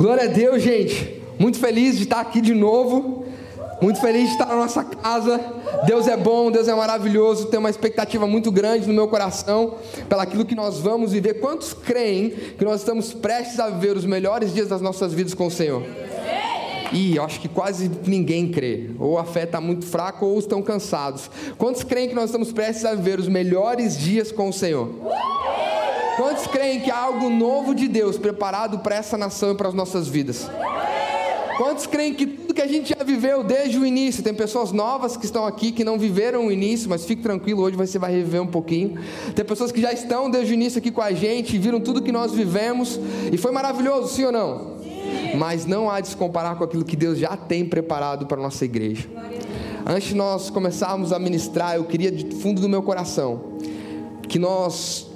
Glória a Deus, gente. Muito feliz de estar aqui de novo. Muito feliz de estar na nossa casa. Deus é bom, Deus é maravilhoso. Tenho uma expectativa muito grande no meu coração pelaquilo que nós vamos viver. Quantos creem que nós estamos prestes a viver os melhores dias das nossas vidas com o Senhor? E eu acho que quase ninguém crê. Ou a fé está muito fraca ou estão cansados. Quantos creem que nós estamos prestes a viver os melhores dias com o Senhor? Quantos creem que há algo novo de Deus preparado para essa nação e para as nossas vidas? Quantos creem que tudo que a gente já viveu desde o início, tem pessoas novas que estão aqui que não viveram o início, mas fique tranquilo, hoje você vai reviver um pouquinho. Tem pessoas que já estão desde o início aqui com a gente, viram tudo que nós vivemos e foi maravilhoso, sim ou não? Sim. Mas não há de se comparar com aquilo que Deus já tem preparado para a nossa igreja. Antes de nós começarmos a ministrar, eu queria de fundo do meu coração que nós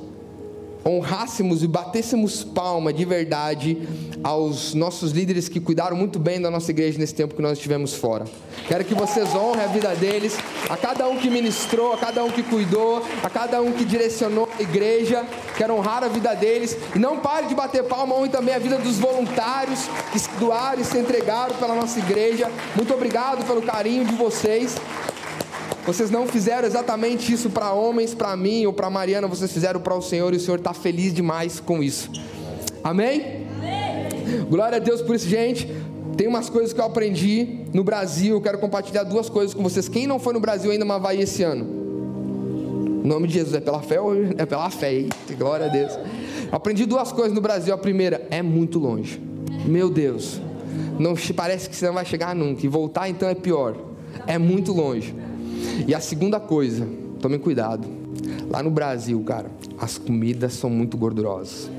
honrássemos e batêssemos palma de verdade aos nossos líderes que cuidaram muito bem da nossa igreja nesse tempo que nós estivemos fora. Quero que vocês honrem a vida deles, a cada um que ministrou, a cada um que cuidou, a cada um que direcionou a igreja. Quero honrar a vida deles e não pare de bater palma, honre também a vida dos voluntários que se doaram e se entregaram pela nossa igreja. Muito obrigado pelo carinho de vocês. Vocês não fizeram exatamente isso para homens, para mim ou para Mariana, vocês fizeram para o Senhor e o Senhor está feliz demais com isso. Amém? Amém? Glória a Deus por isso, gente. Tem umas coisas que eu aprendi no Brasil, eu quero compartilhar duas coisas com vocês. Quem não foi no Brasil ainda, mas vai esse ano? Em nome de Jesus, é pela fé ou é pela fé? Eita, glória a Deus. Eu aprendi duas coisas no Brasil. A primeira, é muito longe. Meu Deus. Não parece que você não vai chegar nunca. E voltar então é pior. É muito longe. E a segunda coisa, tomem cuidado. Lá no Brasil, cara, as comidas são muito gordurosas.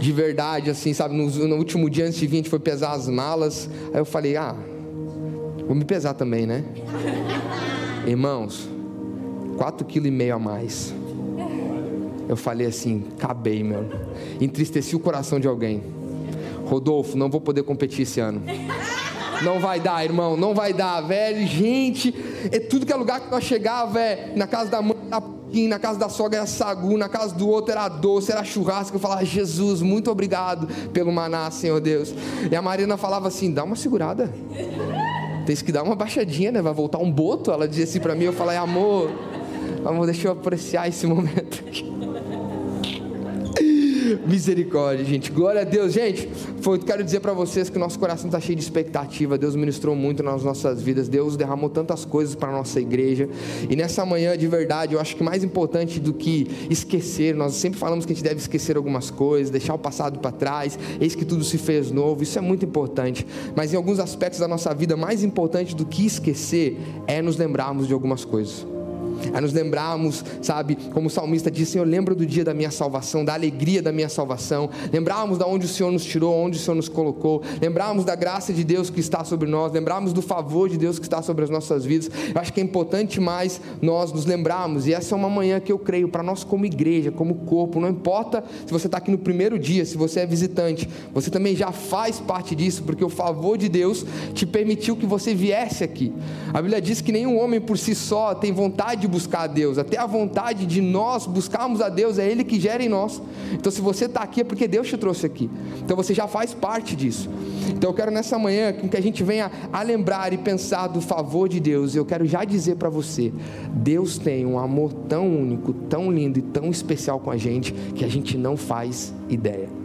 De verdade, assim, sabe? No, no último dia antes de vir, a gente foi pesar as malas. Aí eu falei, ah, vou me pesar também, né? Irmãos, quatro quilos e meio a mais. Eu falei assim, acabei, meu. Entristeci o coração de alguém. Rodolfo, não vou poder competir esse ano. Não vai dar, irmão, não vai dar, velho. Gente, é tudo que é lugar que nós chegava, é na casa da mãe era pudim, na casa da sogra era sagu, na casa do outro era doce, era churrasco. Eu falava, Jesus, muito obrigado pelo maná, Senhor Deus. E a Marina falava assim: dá uma segurada. Tem que dar uma baixadinha, né? Vai voltar um boto. Ela dizia assim para mim, eu falei, amor, amor, deixa eu apreciar esse momento aqui. Misericórdia, gente. Glória a Deus, gente. Foi, quero dizer para vocês que nosso coração está cheio de expectativa. Deus ministrou muito nas nossas vidas. Deus derramou tantas coisas para nossa igreja. E nessa manhã, de verdade, eu acho que mais importante do que esquecer, nós sempre falamos que a gente deve esquecer algumas coisas, deixar o passado para trás. Eis que tudo se fez novo. Isso é muito importante. Mas em alguns aspectos da nossa vida, mais importante do que esquecer é nos lembrarmos de algumas coisas a nos lembrarmos, sabe, como o salmista disse: Senhor, lembra do dia da minha salvação, da alegria da minha salvação, lembrarmos de onde o Senhor nos tirou, onde o Senhor nos colocou, lembrarmos da graça de Deus que está sobre nós, lembrarmos do favor de Deus que está sobre as nossas vidas. Eu acho que é importante mais nós nos lembrarmos, e essa é uma manhã que eu creio, para nós como igreja, como corpo, não importa se você está aqui no primeiro dia, se você é visitante, você também já faz parte disso, porque o favor de Deus te permitiu que você viesse aqui. A Bíblia diz que nenhum homem por si só tem vontade de buscar a Deus, até a vontade de nós buscarmos a Deus, é Ele que gera em nós. Então, se você está aqui, é porque Deus te trouxe aqui. Então, você já faz parte disso. Então, eu quero nessa manhã que a gente venha a lembrar e pensar do favor de Deus. Eu quero já dizer para você: Deus tem um amor tão único, tão lindo e tão especial com a gente que a gente não faz ideia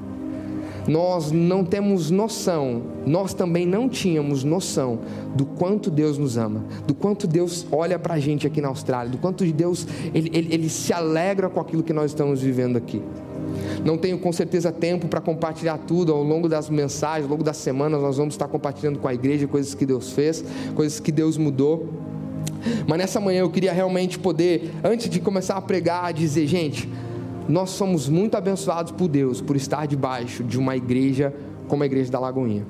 nós não temos noção, nós também não tínhamos noção do quanto Deus nos ama, do quanto Deus olha para a gente aqui na Austrália, do quanto Deus ele, ele, ele se alegra com aquilo que nós estamos vivendo aqui. Não tenho com certeza tempo para compartilhar tudo ao longo das mensagens, ao longo das semanas, nós vamos estar compartilhando com a igreja coisas que Deus fez, coisas que Deus mudou. Mas nessa manhã eu queria realmente poder, antes de começar a pregar, dizer, gente, nós somos muito abençoados por Deus por estar debaixo de uma igreja como a igreja da Lagoinha.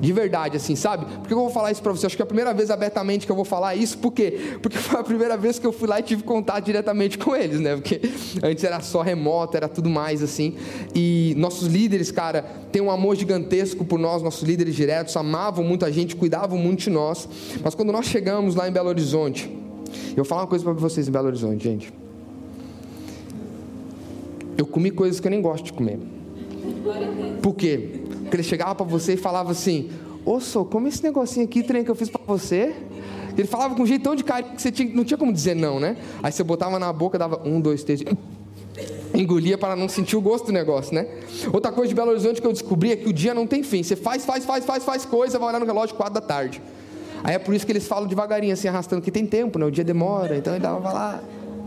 De verdade, assim, sabe? Por que eu vou falar isso para você? Acho que é a primeira vez abertamente que eu vou falar isso, por quê? Porque foi a primeira vez que eu fui lá e tive contato diretamente com eles, né? Porque antes era só remoto, era tudo mais assim. E nossos líderes, cara, têm um amor gigantesco por nós, nossos líderes diretos, amavam muito a gente, cuidavam muito de nós. Mas quando nós chegamos lá em Belo Horizonte, eu vou falar uma coisa para vocês em Belo Horizonte, gente. Eu comi coisas que eu nem gosto de comer. Por quê? Que ele chegava para você e falava assim: Ô, como esse negocinho aqui, trem que eu fiz para você? Ele falava com um de carinho que você tinha, não tinha como dizer não, né? Aí você botava na boca, dava um, dois, três. Engolia para não sentir o gosto do negócio, né? Outra coisa de Belo Horizonte que eu descobri é que o dia não tem fim. Você faz, faz, faz, faz, faz coisa, vai olhar no relógio quatro da tarde. Aí é por isso que eles falam devagarinho, assim, arrastando, que tem tempo, né? O dia demora, então ele dava lá.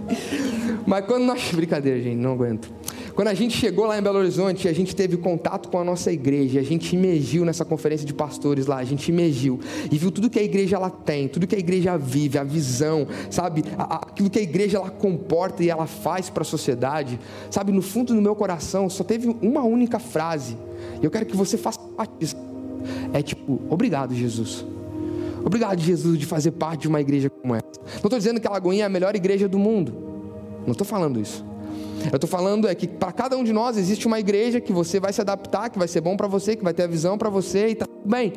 Mas quando nós. Brincadeira, gente, não aguento. Quando a gente chegou lá em Belo Horizonte, a gente teve contato com a nossa igreja, a gente imergiu nessa conferência de pastores lá, a gente imergiu e viu tudo que a igreja ela tem, tudo que a igreja vive, a visão, sabe, aquilo que a igreja ela comporta e ela faz para a sociedade, sabe, no fundo do meu coração só teve uma única frase. E eu quero que você faça parte disso. É tipo, obrigado, Jesus. Obrigado, Jesus, de fazer parte de uma igreja como essa. Não estou dizendo que a Lagoinha é a melhor igreja do mundo. Não estou falando isso. Eu estou falando é que para cada um de nós existe uma igreja que você vai se adaptar, que vai ser bom para você, que vai ter a visão para você e está tudo bem.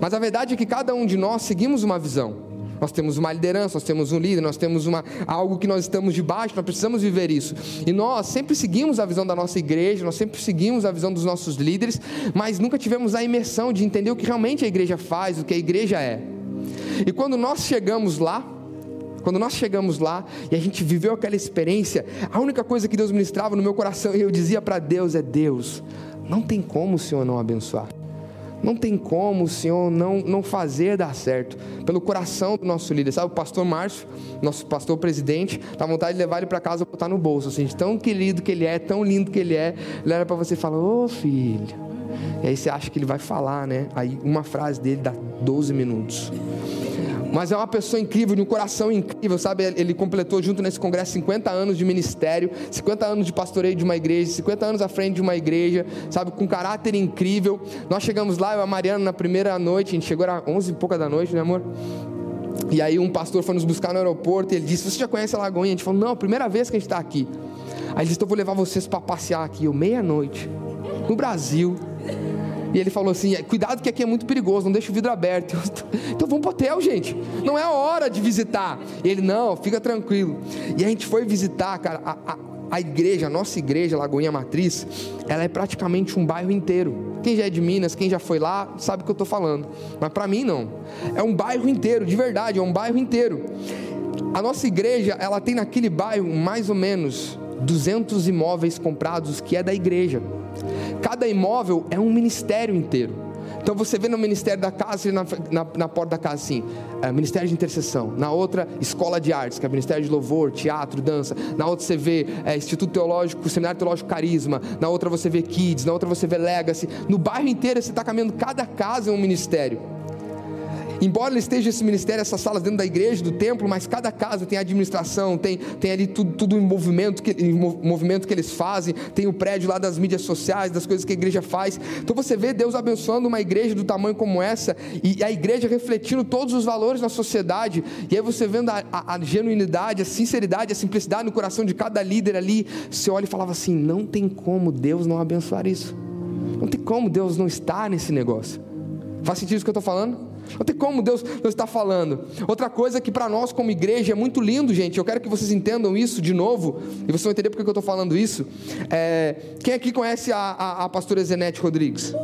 Mas a verdade é que cada um de nós seguimos uma visão. Nós temos uma liderança, nós temos um líder, nós temos uma, algo que nós estamos debaixo, nós precisamos viver isso. E nós sempre seguimos a visão da nossa igreja, nós sempre seguimos a visão dos nossos líderes, mas nunca tivemos a imersão de entender o que realmente a igreja faz, o que a igreja é. E quando nós chegamos lá, quando nós chegamos lá e a gente viveu aquela experiência, a única coisa que Deus ministrava no meu coração e eu dizia para Deus é: Deus, não tem como o Senhor não abençoar. Não tem como o Senhor não, não fazer dar certo. Pelo coração do nosso líder. Sabe, o pastor Márcio, nosso pastor presidente, dá vontade de levar ele para casa e botar no bolso. Assim, tão querido que ele é, tão lindo que ele é. Ele era para você e fala: Ô oh, filho. E aí você acha que ele vai falar, né? Aí uma frase dele dá 12 minutos. Mas é uma pessoa incrível, de um coração incrível, sabe? Ele completou junto nesse congresso 50 anos de ministério, 50 anos de pastoreio de uma igreja, 50 anos à frente de uma igreja, sabe? Com caráter incrível. Nós chegamos lá, eu e a Mariana, na primeira noite, a gente chegou às 11 e pouca da noite, né, amor? E aí um pastor foi nos buscar no aeroporto e ele disse: Você já conhece a Lagoinha? A gente falou: Não, primeira vez que a gente está aqui. Aí ele disse: Então eu vou levar vocês para passear aqui, eu meia-noite, no Brasil. E ele falou assim: cuidado que aqui é muito perigoso, não deixa o vidro aberto. então vamos para o hotel, gente. Não é hora de visitar. E ele, não, fica tranquilo. E a gente foi visitar, cara, a, a, a igreja, a nossa igreja, Lagoinha Matriz, ela é praticamente um bairro inteiro. Quem já é de Minas, quem já foi lá, sabe o que eu estou falando. Mas para mim não. É um bairro inteiro, de verdade, é um bairro inteiro. A nossa igreja, ela tem naquele bairro mais ou menos 200 imóveis comprados que é da igreja. Cada imóvel é um ministério inteiro. Então você vê no Ministério da Casa, na, na, na porta da casa assim, é, Ministério de Intercessão. Na outra, Escola de Artes, que é Ministério de Louvor, Teatro, Dança. Na outra você vê é, Instituto Teológico, Seminário Teológico Carisma. Na outra você vê Kids. Na outra você vê Legacy. No bairro inteiro você está caminhando, cada casa é um ministério. Embora esteja esse ministério, essas salas dentro da igreja, do templo, mas cada casa tem administração, tem, tem ali tudo, tudo em, movimento que, em movimento que eles fazem, tem o prédio lá das mídias sociais, das coisas que a igreja faz. Então você vê Deus abençoando uma igreja do tamanho como essa, e a igreja refletindo todos os valores na sociedade, e aí você vendo a, a, a genuinidade, a sinceridade, a simplicidade no coração de cada líder ali, você olha e falava assim: não tem como Deus não abençoar isso. Não tem como Deus não estar nesse negócio. Faz sentido isso que eu estou falando? Não tem como Deus, Deus está falando. Outra coisa que para nós como igreja é muito lindo, gente. Eu quero que vocês entendam isso de novo. E vocês vão entender porque que eu estou falando isso. É, quem aqui conhece a, a, a pastora Zenete Rodrigues?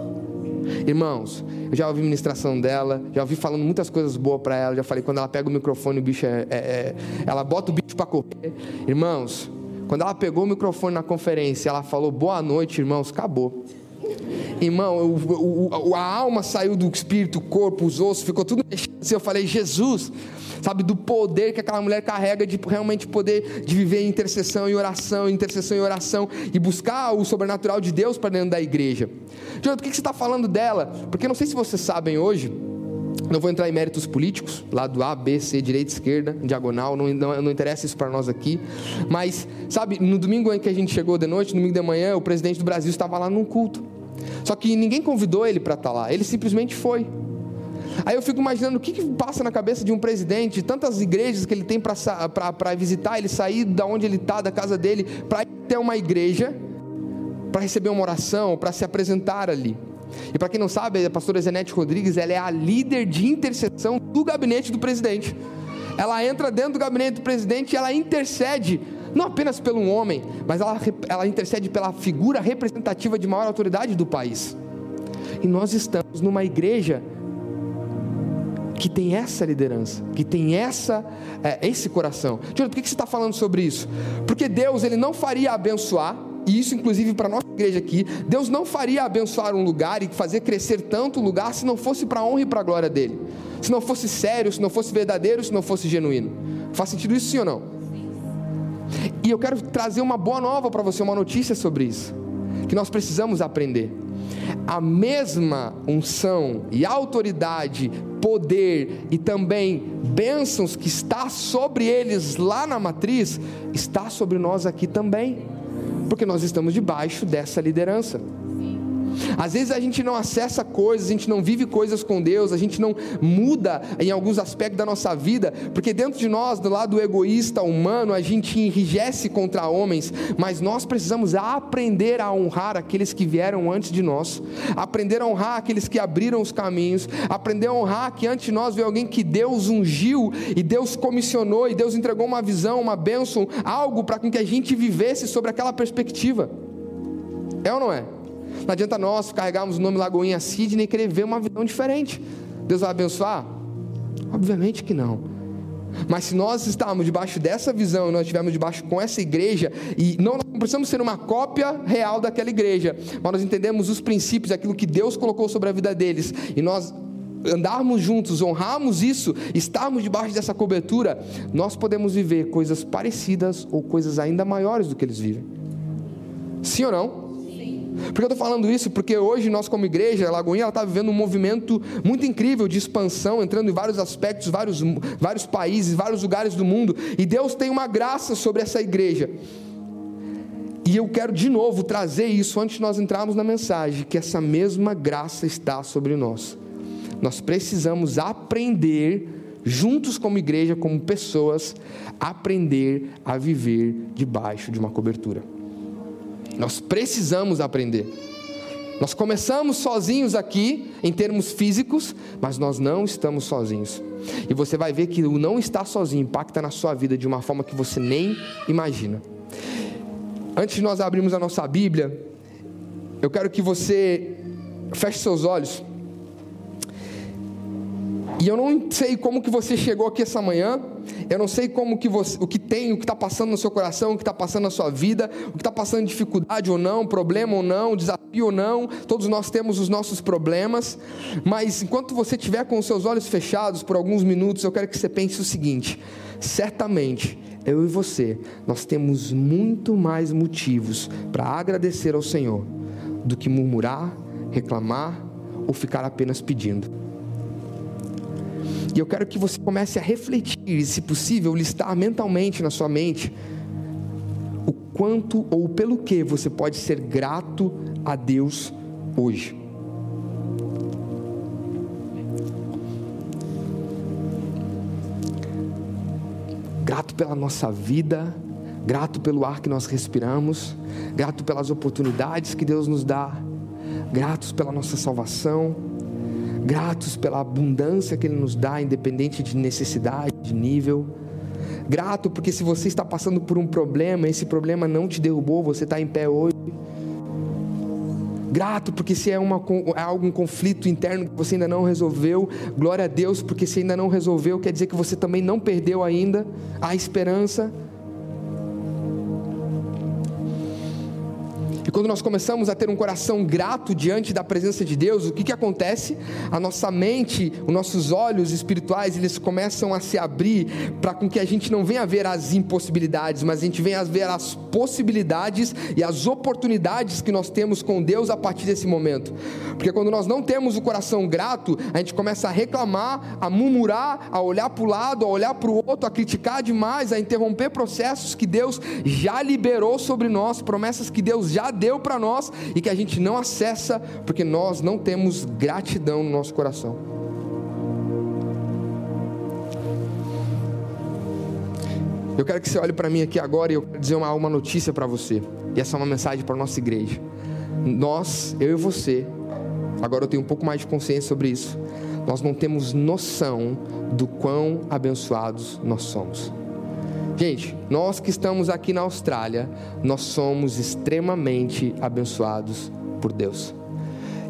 Irmãos, eu já ouvi ministração dela, já ouvi falando muitas coisas boas para ela. Já falei, quando ela pega o microfone, o bicho é, é, é ela bota o bicho para correr. Irmãos, quando ela pegou o microfone na conferência, ela falou boa noite, irmãos, acabou. Irmão, o, o, a alma saiu do espírito, o corpo, os ossos, ficou tudo mexendo. Assim, eu falei, Jesus, sabe, do poder que aquela mulher carrega de realmente poder de viver em intercessão e oração, intercessão e oração, e buscar o sobrenatural de Deus para dentro da igreja. Jonathan, por que você está falando dela? Porque não sei se vocês sabem hoje, não vou entrar em méritos políticos, lá do A, B, C, direita, esquerda, diagonal, não, não, não interessa isso para nós aqui. Mas, sabe, no domingo em que a gente chegou de noite, no domingo de manhã, o presidente do Brasil estava lá num culto. Só que ninguém convidou ele para estar tá lá, ele simplesmente foi. Aí eu fico imaginando o que, que passa na cabeça de um presidente, de tantas igrejas que ele tem para visitar, ele sair da onde ele está, da casa dele, para ir até uma igreja, para receber uma oração, para se apresentar ali. E para quem não sabe, a pastora Zenete Rodrigues, ela é a líder de intercessão do gabinete do presidente. Ela entra dentro do gabinete do presidente e ela intercede não apenas pelo homem, mas ela, ela intercede pela figura representativa de maior autoridade do país. E nós estamos numa igreja que tem essa liderança, que tem essa, é, esse coração. Jonathan, por que você está falando sobre isso? Porque Deus ele não faria abençoar, e isso inclusive para a nossa igreja aqui, Deus não faria abençoar um lugar e fazer crescer tanto o lugar se não fosse para a honra e para a glória dele. Se não fosse sério, se não fosse verdadeiro, se não fosse genuíno. Faz sentido isso sim ou não? E eu quero trazer uma boa nova para você, uma notícia sobre isso, que nós precisamos aprender. A mesma unção e autoridade, poder e também bênçãos que está sobre eles lá na matriz, está sobre nós aqui também, porque nós estamos debaixo dessa liderança. Às vezes a gente não acessa coisas, a gente não vive coisas com Deus, a gente não muda em alguns aspectos da nossa vida, porque dentro de nós, do lado egoísta, humano, a gente enrijece contra homens, mas nós precisamos aprender a honrar aqueles que vieram antes de nós, aprender a honrar aqueles que abriram os caminhos, aprender a honrar que antes de nós veio alguém que Deus ungiu e Deus comissionou e Deus entregou uma visão, uma bênção, algo para que a gente vivesse sobre aquela perspectiva. É ou não é? Não adianta nós carregarmos o nome Lagoinha Sidney e querer ver uma visão diferente. Deus vai abençoar? Obviamente que não. Mas se nós estarmos debaixo dessa visão, nós estivermos debaixo com essa igreja, e não, não precisamos ser uma cópia real daquela igreja, mas nós entendemos os princípios, aquilo que Deus colocou sobre a vida deles, e nós andarmos juntos, honrarmos isso, estarmos debaixo dessa cobertura, nós podemos viver coisas parecidas ou coisas ainda maiores do que eles vivem. Sim ou não? Por que eu estou falando isso? Porque hoje nós, como igreja, a Lagoinha está vivendo um movimento muito incrível de expansão, entrando em vários aspectos, vários, vários países, vários lugares do mundo, e Deus tem uma graça sobre essa igreja. E eu quero de novo trazer isso antes de nós entrarmos na mensagem, que essa mesma graça está sobre nós. Nós precisamos aprender, juntos como igreja, como pessoas, aprender a viver debaixo de uma cobertura. Nós precisamos aprender. Nós começamos sozinhos aqui, em termos físicos, mas nós não estamos sozinhos. E você vai ver que o não estar sozinho impacta na sua vida de uma forma que você nem imagina. Antes de nós abrirmos a nossa Bíblia, eu quero que você feche seus olhos. E eu não sei como que você chegou aqui essa manhã, eu não sei como que você, o que tem, o que está passando no seu coração, o que está passando na sua vida, o que está passando dificuldade ou não, problema ou não, desafio ou não. Todos nós temos os nossos problemas, mas enquanto você estiver com os seus olhos fechados por alguns minutos, eu quero que você pense o seguinte: certamente eu e você, nós temos muito mais motivos para agradecer ao Senhor do que murmurar, reclamar ou ficar apenas pedindo. E eu quero que você comece a refletir, se possível, listar mentalmente na sua mente o quanto ou pelo que você pode ser grato a Deus hoje. Grato pela nossa vida, grato pelo ar que nós respiramos, grato pelas oportunidades que Deus nos dá, gratos pela nossa salvação gratos pela abundância que Ele nos dá, independente de necessidade, de nível. Grato porque se você está passando por um problema, esse problema não te derrubou, você está em pé hoje. Grato porque se é, uma, é algum conflito interno que você ainda não resolveu, glória a Deus, porque se ainda não resolveu, quer dizer que você também não perdeu ainda a esperança. Quando nós começamos a ter um coração grato diante da presença de Deus, o que, que acontece? A nossa mente, os nossos olhos espirituais, eles começam a se abrir para com que a gente não venha ver as impossibilidades, mas a gente venha ver as possibilidades e as oportunidades que nós temos com Deus a partir desse momento. Porque quando nós não temos o coração grato, a gente começa a reclamar, a murmurar, a olhar para o lado, a olhar para o outro, a criticar demais, a interromper processos que Deus já liberou sobre nós, promessas que Deus já deu deu para nós e que a gente não acessa porque nós não temos gratidão no nosso coração. Eu quero que você olhe para mim aqui agora e eu quero dizer uma, uma notícia para você. E essa é uma mensagem para nossa igreja. Nós, eu e você, agora eu tenho um pouco mais de consciência sobre isso. Nós não temos noção do quão abençoados nós somos. Gente, nós que estamos aqui na Austrália, nós somos extremamente abençoados por Deus.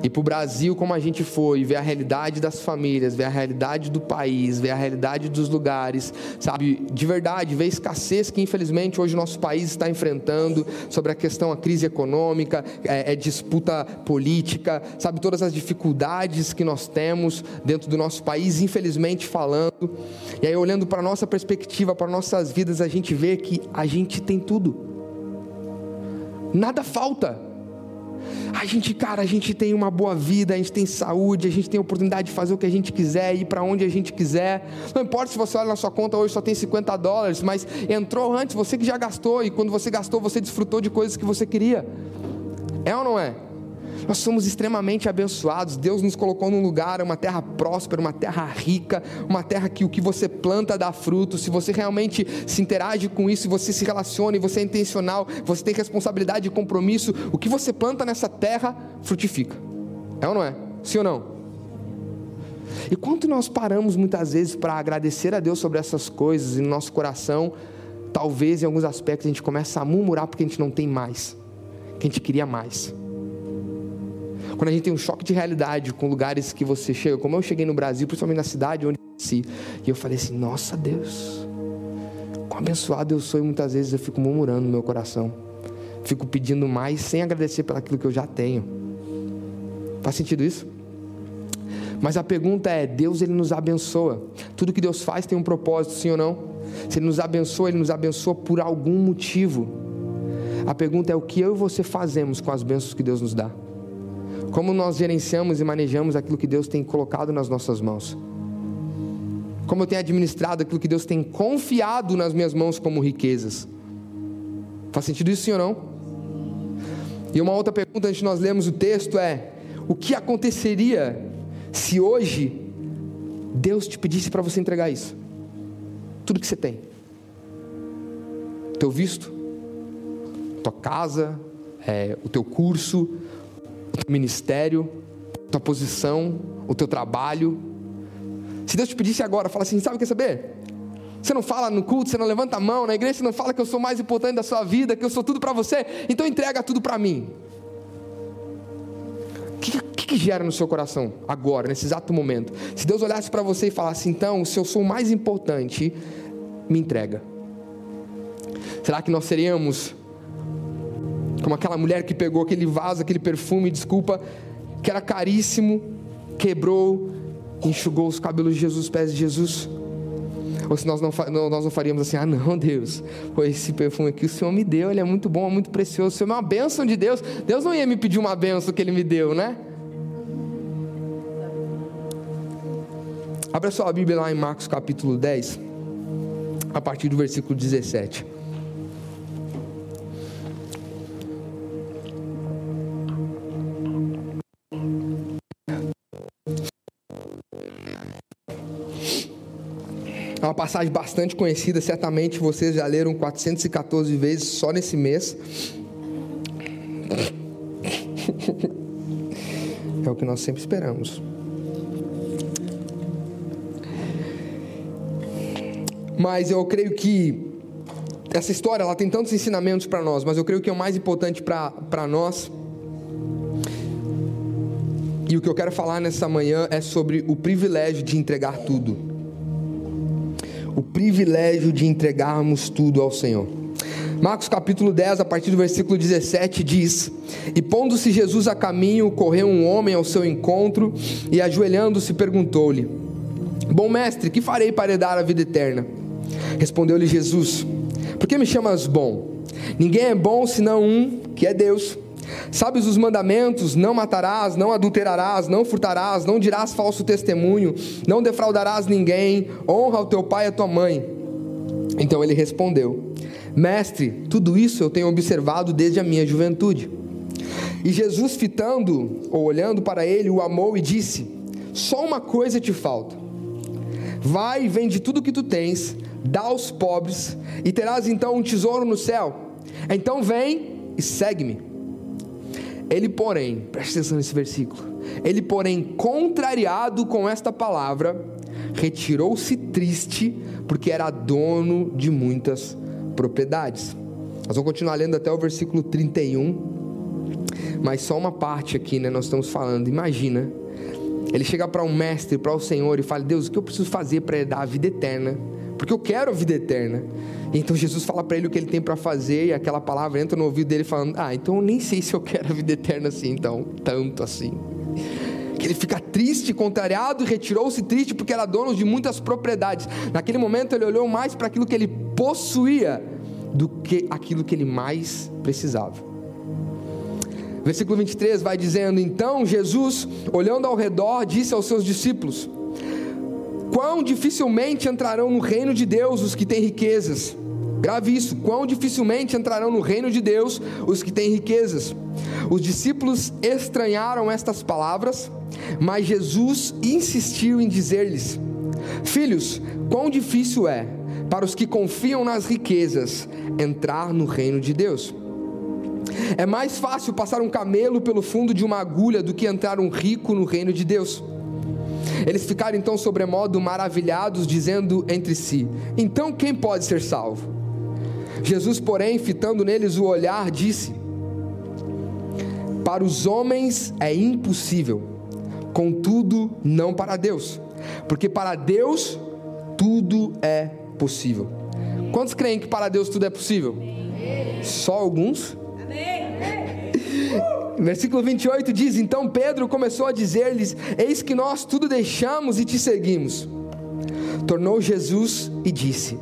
E para o Brasil como a gente foi, ver a realidade das famílias, ver a realidade do país, ver a realidade dos lugares, sabe? De verdade, ver a escassez que infelizmente hoje o nosso país está enfrentando sobre a questão, a crise econômica, é, é disputa política, sabe? Todas as dificuldades que nós temos dentro do nosso país, infelizmente falando. E aí, olhando para a nossa perspectiva, para nossas vidas, a gente vê que a gente tem tudo, nada falta. A gente, cara, a gente tem uma boa vida, a gente tem saúde, a gente tem oportunidade de fazer o que a gente quiser, ir para onde a gente quiser. Não importa se você olha na sua conta hoje só tem 50 dólares, mas entrou antes, você que já gastou, e quando você gastou, você desfrutou de coisas que você queria. É ou não é? Nós somos extremamente abençoados. Deus nos colocou num lugar, uma terra próspera, uma terra rica, uma terra que o que você planta dá fruto. Se você realmente se interage com isso, se você se relaciona e você é intencional, você tem responsabilidade e compromisso, o que você planta nessa terra frutifica. É ou não é? Sim ou não? E quanto nós paramos muitas vezes para agradecer a Deus sobre essas coisas e no nosso coração, talvez em alguns aspectos a gente começa a murmurar porque a gente não tem mais, que a gente queria mais. Quando a gente tem um choque de realidade com lugares que você chega, como eu cheguei no Brasil, principalmente na cidade onde eu nasci, e eu falei assim: Nossa Deus, quão abençoado eu sou, e muitas vezes eu fico murmurando no meu coração, fico pedindo mais sem agradecer pelaquilo que eu já tenho. Faz sentido isso? Mas a pergunta é: Deus ele nos abençoa. Tudo que Deus faz tem um propósito, sim ou não? Se Ele nos abençoa, Ele nos abençoa por algum motivo. A pergunta é: o que eu e você fazemos com as bênçãos que Deus nos dá? Como nós gerenciamos e manejamos aquilo que Deus tem colocado nas nossas mãos? Como eu tenho administrado aquilo que Deus tem confiado nas minhas mãos como riquezas? Faz sentido isso sim ou não? E uma outra pergunta antes de nós lermos o texto é: o que aconteceria se hoje Deus te pedisse para você entregar isso? Tudo que você tem. Teu visto, tua casa, é, o teu curso, teu ministério, tua posição, o teu trabalho. Se Deus te pedisse agora, fala assim: sabe o que saber? Você não fala no culto, você não levanta a mão, na igreja você não fala que eu sou mais importante da sua vida, que eu sou tudo para você, então entrega tudo para mim. O que, que, que, gera no seu coração agora, nesse exato momento? Se Deus olhasse para você e falasse, então, se eu sou o mais importante, me entrega. Será que nós seríamos como aquela mulher que pegou aquele vaso, aquele perfume, desculpa, que era caríssimo, quebrou, enxugou os cabelos de Jesus, os pés de Jesus. Ou se nós não, nós não faríamos assim, ah não, Deus, esse perfume aqui o Senhor me deu, ele é muito bom, é muito precioso, o Senhor é uma bênção de Deus. Deus não ia me pedir uma bênção que Ele me deu, né? Abra sua Bíblia lá em Marcos capítulo 10, a partir do versículo 17. É uma passagem bastante conhecida, certamente vocês já leram 414 vezes só nesse mês. É o que nós sempre esperamos. Mas eu creio que essa história ela tem tantos ensinamentos para nós, mas eu creio que é o mais importante para nós. E o que eu quero falar nessa manhã é sobre o privilégio de entregar tudo o privilégio de entregarmos tudo ao Senhor. Marcos capítulo 10, a partir do versículo 17, diz: E pondo-se Jesus a caminho, correu um homem ao seu encontro e, ajoelhando-se, perguntou-lhe: Bom mestre, que farei para herdar a vida eterna? Respondeu-lhe Jesus: Por que me chamas bom? Ninguém é bom senão um, que é Deus. Sabes os mandamentos: não matarás, não adulterarás, não furtarás, não dirás falso testemunho, não defraudarás ninguém, honra o teu pai e a tua mãe. Então ele respondeu: Mestre, tudo isso eu tenho observado desde a minha juventude. E Jesus, fitando ou olhando para ele, o amou e disse: Só uma coisa te falta. Vai e vende tudo o que tu tens, dá aos pobres, e terás então um tesouro no céu. Então vem e segue-me. Ele, porém, preste atenção nesse versículo. Ele, porém, contrariado com esta palavra, retirou-se triste, porque era dono de muitas propriedades. Nós vamos continuar lendo até o versículo 31. Mas só uma parte aqui, né? Nós estamos falando. Imagina, ele chega para um mestre, para o Senhor e fala: Deus, o que eu preciso fazer para dar a vida eterna? Porque eu quero a vida eterna. Então Jesus fala para ele o que ele tem para fazer e aquela palavra entra no ouvido dele falando: Ah, então eu nem sei se eu quero a vida eterna assim, então tanto assim. Que ele fica triste, contrariado retirou-se triste porque era dono de muitas propriedades. Naquele momento ele olhou mais para aquilo que ele possuía do que aquilo que ele mais precisava. Versículo 23 vai dizendo: Então Jesus, olhando ao redor, disse aos seus discípulos: Quão dificilmente entrarão no reino de Deus os que têm riquezas. Grave isso: quão dificilmente entrarão no reino de Deus os que têm riquezas. Os discípulos estranharam estas palavras, mas Jesus insistiu em dizer-lhes: Filhos, quão difícil é para os que confiam nas riquezas entrar no reino de Deus. É mais fácil passar um camelo pelo fundo de uma agulha do que entrar um rico no reino de Deus. Eles ficaram então sobremodo maravilhados, dizendo entre si: Então quem pode ser salvo? Jesus, porém, fitando neles o olhar, disse: Para os homens é impossível, contudo, não para Deus, porque para Deus tudo é possível. Quantos creem que para Deus tudo é possível? Só alguns? Versículo 28 diz: Então Pedro começou a dizer-lhes: Eis que nós tudo deixamos e te seguimos. Tornou Jesus e disse: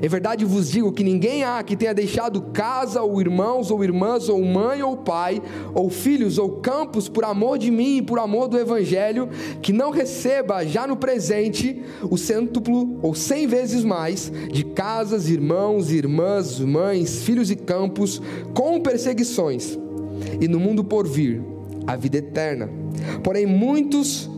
em verdade vos digo que ninguém há que tenha deixado casa, ou irmãos, ou irmãs, ou mãe, ou pai, ou filhos, ou campos, por amor de mim e por amor do Evangelho, que não receba já no presente o cêntuplo ou cem vezes mais de casas, irmãos, irmãs, mães, filhos e campos, com perseguições, e no mundo por vir a vida eterna. Porém, muitos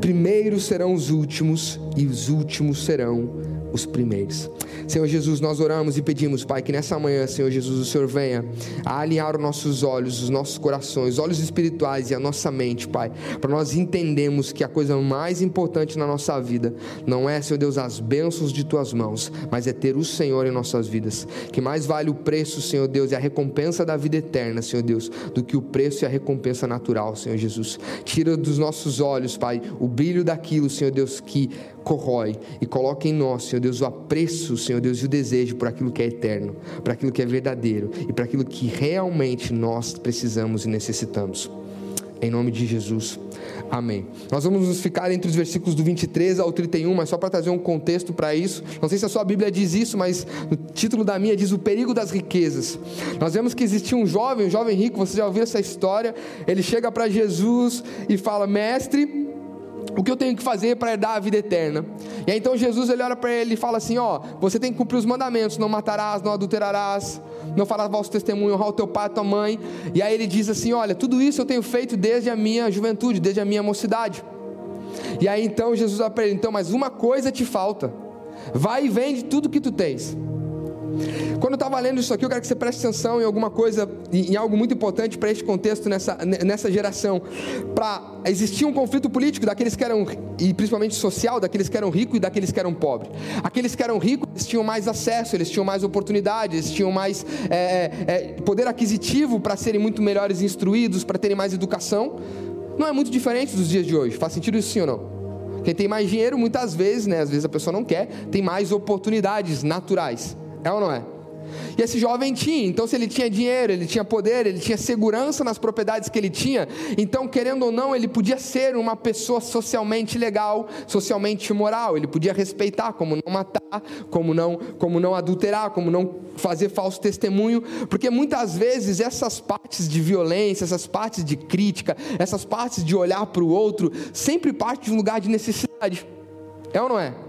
primeiros serão os últimos, e os últimos serão os primeiros. Senhor Jesus, nós oramos e pedimos, Pai, que nessa manhã, Senhor Jesus, o Senhor venha a alinhar os nossos olhos, os nossos corações, olhos espirituais e a nossa mente, Pai, para nós entendermos que a coisa mais importante na nossa vida não é, Senhor Deus, as bênçãos de tuas mãos, mas é ter o Senhor em nossas vidas. Que mais vale o preço, Senhor Deus, e a recompensa da vida eterna, Senhor Deus, do que o preço e a recompensa natural, Senhor Jesus. Tira dos nossos olhos, Pai, o brilho daquilo, Senhor Deus, que corrói e coloca em nós, Senhor Deus, o apreço, Senhor Deus, e o desejo por aquilo que é eterno, por aquilo que é verdadeiro e para aquilo que realmente nós precisamos e necessitamos. Em nome de Jesus. Amém. Nós vamos nos ficar entre os versículos do 23 ao 31, mas só para trazer um contexto para isso. Não sei se a sua Bíblia diz isso, mas no título da minha diz o perigo das riquezas. Nós vemos que existia um jovem, um jovem rico, você já ouviu essa história? Ele chega para Jesus e fala: Mestre, o que eu tenho que fazer para herdar a vida eterna? E aí então Jesus ele olha para ele e fala assim: Ó, você tem que cumprir os mandamentos: não matarás, não adulterarás, não farás falso testemunho, honrar o teu pai tua mãe. E aí ele diz assim: Olha, tudo isso eu tenho feito desde a minha juventude, desde a minha mocidade. E aí então Jesus ele: Então, mas uma coisa te falta: vai e vende tudo que tu tens quando eu estava lendo isso aqui, eu quero que você preste atenção em alguma coisa, em algo muito importante para este contexto nessa, nessa geração. Para existir um conflito político daqueles que eram, e principalmente social, daqueles que eram ricos e daqueles que eram pobres. Aqueles que eram ricos, eles tinham mais acesso, eles tinham mais oportunidades, eles tinham mais é, é, é poder aquisitivo para serem muito melhores instruídos, para terem mais educação. Não é muito diferente dos dias de hoje. Faz sentido isso sim ou não? Quem tem mais dinheiro, muitas vezes, né, às vezes a pessoa não quer, tem mais oportunidades naturais. É ou não é? E esse jovem tinha, então se ele tinha dinheiro, ele tinha poder, ele tinha segurança nas propriedades que ele tinha, então querendo ou não, ele podia ser uma pessoa socialmente legal, socialmente moral, ele podia respeitar, como não matar, como não, como não adulterar, como não fazer falso testemunho, porque muitas vezes essas partes de violência, essas partes de crítica, essas partes de olhar para o outro, sempre parte de um lugar de necessidade. É ou não é?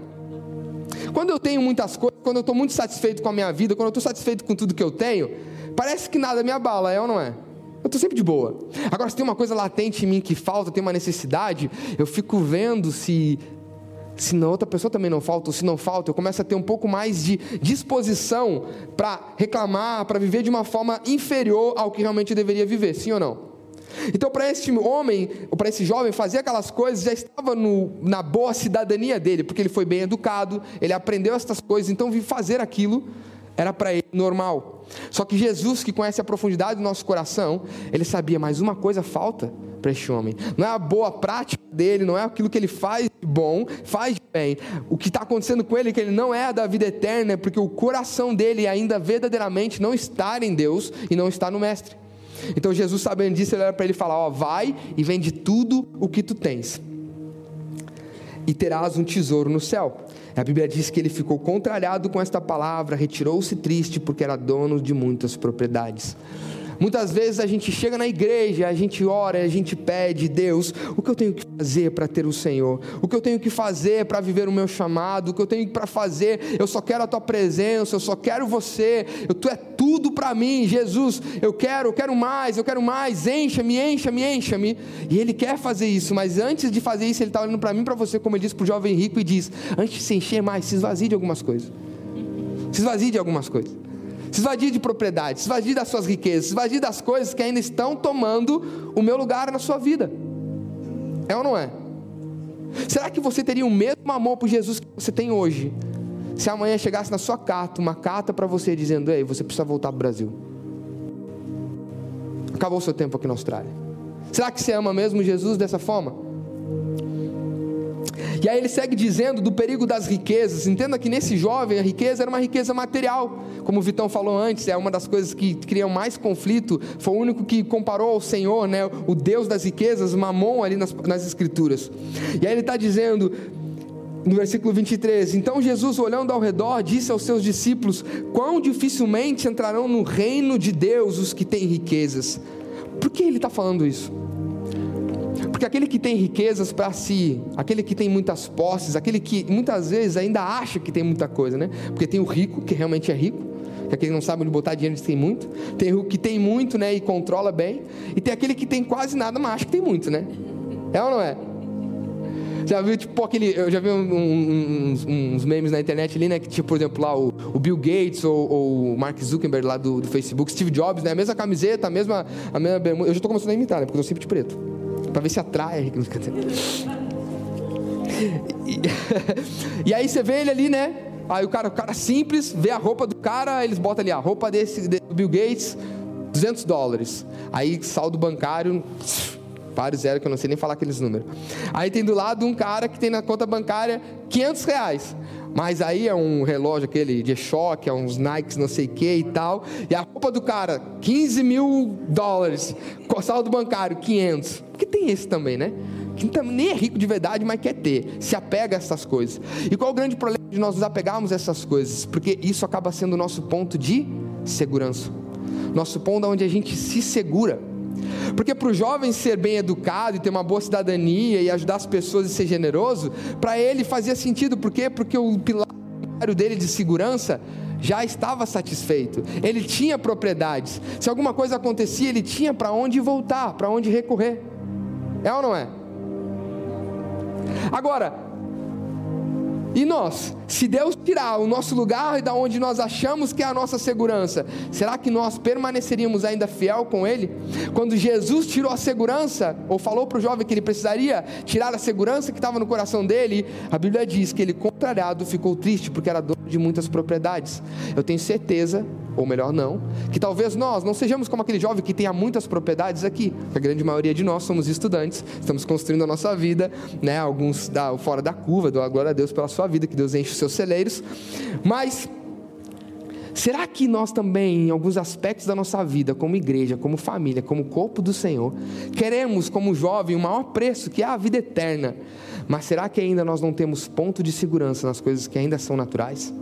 Quando eu tenho muitas coisas, quando eu estou muito satisfeito com a minha vida, quando eu estou satisfeito com tudo que eu tenho, parece que nada me abala, é ou não é? Eu estou sempre de boa. Agora, se tem uma coisa latente em mim que falta, tem uma necessidade, eu fico vendo se se na outra pessoa também não falta, ou se não falta, eu começo a ter um pouco mais de disposição para reclamar, para viver de uma forma inferior ao que realmente eu deveria viver, sim ou não? Então, para esse homem, ou para esse jovem, fazer aquelas coisas já estava no, na boa cidadania dele, porque ele foi bem educado, ele aprendeu essas coisas, então fazer aquilo era para ele normal. Só que Jesus, que conhece a profundidade do nosso coração, ele sabia, mas uma coisa falta para este homem. Não é a boa prática dele, não é aquilo que ele faz de bom, faz de bem. O que está acontecendo com ele é que ele não é da vida eterna, porque o coração dele ainda verdadeiramente não está em Deus e não está no Mestre. Então Jesus, sabendo disso, ele era para ele falar: Ó, vai e vende tudo o que tu tens, e terás um tesouro no céu. A Bíblia diz que ele ficou contrariado com esta palavra, retirou-se triste, porque era dono de muitas propriedades. Muitas vezes a gente chega na igreja, a gente ora, a gente pede, Deus, o que eu tenho que fazer para ter o Senhor? O que eu tenho que fazer para viver o meu chamado? O que eu tenho para fazer? Eu só quero a tua presença, eu só quero você. Eu, tu é tudo para mim, Jesus. Eu quero, eu quero mais, eu quero mais. Encha-me, encha-me, encha-me. E ele quer fazer isso, mas antes de fazer isso, ele está olhando para mim, para você, como ele disse para o jovem rico e diz: antes de se encher mais, se esvazie de algumas coisas. Se esvazie de algumas coisas. Se esvadie de propriedade, se esvadie das suas riquezas, se esvadie das coisas que ainda estão tomando o meu lugar na sua vida. É ou não é? Será que você teria o mesmo amor por Jesus que você tem hoje? Se amanhã chegasse na sua carta uma carta para você dizendo: Ei, você precisa voltar para o Brasil. Acabou o seu tempo aqui na Austrália. Será que você ama mesmo Jesus dessa forma? E aí ele segue dizendo do perigo das riquezas. Entenda que nesse jovem a riqueza era uma riqueza material. Como o Vitão falou antes, é uma das coisas que criam mais conflito. Foi o único que comparou ao Senhor, né, o Deus das riquezas, Mamon, ali nas, nas Escrituras. E aí ele está dizendo, no versículo 23: Então Jesus, olhando ao redor, disse aos seus discípulos: Quão dificilmente entrarão no reino de Deus os que têm riquezas. Por que ele está falando isso? Porque aquele que tem riquezas para si, aquele que tem muitas posses, aquele que muitas vezes ainda acha que tem muita coisa, né? Porque tem o rico, que realmente é rico, que é aquele que não sabe onde botar dinheiro, ele tem muito. Tem o que tem muito, né, e controla bem. E tem aquele que tem quase nada, mas acha que tem muito, né? É ou não é? Já viu, tipo, aquele. Eu já vi um, um, uns, uns, memes na internet ali, né? Que, tipo, por exemplo, lá o, o Bill Gates ou, ou, o Mark Zuckerberg lá do, do, Facebook, Steve Jobs, né? A mesma camiseta, a mesma, a mesma bermuda. Eu já estou começando a imitar, né? Porque eu tô sempre de preto para ver se atrai. E, e aí você vê ele ali, né? Aí o cara, o cara simples, vê a roupa do cara, eles botam ali a roupa desse, do Bill Gates, 200 dólares. Aí saldo bancário, vários zero que eu não sei nem falar aqueles números. Aí tem do lado um cara que tem na conta bancária 500 reais. Mas aí é um relógio aquele de choque, é uns Nikes não sei o que e tal. E a roupa do cara, 15 mil dólares. Saldo bancário, 500. Porque tem esse também, né? Que nem é rico de verdade, mas quer ter. Se apega a essas coisas. E qual o grande problema de nós nos apegarmos a essas coisas? Porque isso acaba sendo o nosso ponto de segurança. Nosso ponto onde a gente se segura. Porque para o jovem ser bem educado e ter uma boa cidadania e ajudar as pessoas e ser generoso, para ele fazia sentido, por quê? Porque o pilar dele de segurança já estava satisfeito, ele tinha propriedades. Se alguma coisa acontecia, ele tinha para onde voltar, para onde recorrer. É ou não é? Agora, e nós, se Deus tirar o nosso lugar da onde nós achamos que é a nossa segurança, será que nós permaneceríamos ainda fiel com Ele? Quando Jesus tirou a segurança, ou falou para o jovem que ele precisaria tirar a segurança que estava no coração dele, a Bíblia diz que ele, contrariado, ficou triste porque era dono de muitas propriedades. Eu tenho certeza ou melhor não, que talvez nós não sejamos como aquele jovem que tenha muitas propriedades aqui, a grande maioria de nós somos estudantes, estamos construindo a nossa vida, né, alguns da, fora da curva, dou a glória a Deus pela sua vida, que Deus enche os seus celeiros, mas será que nós também, em alguns aspectos da nossa vida, como igreja, como família, como corpo do Senhor, queremos como jovem o maior preço, que é a vida eterna, mas será que ainda nós não temos ponto de segurança nas coisas que ainda são naturais?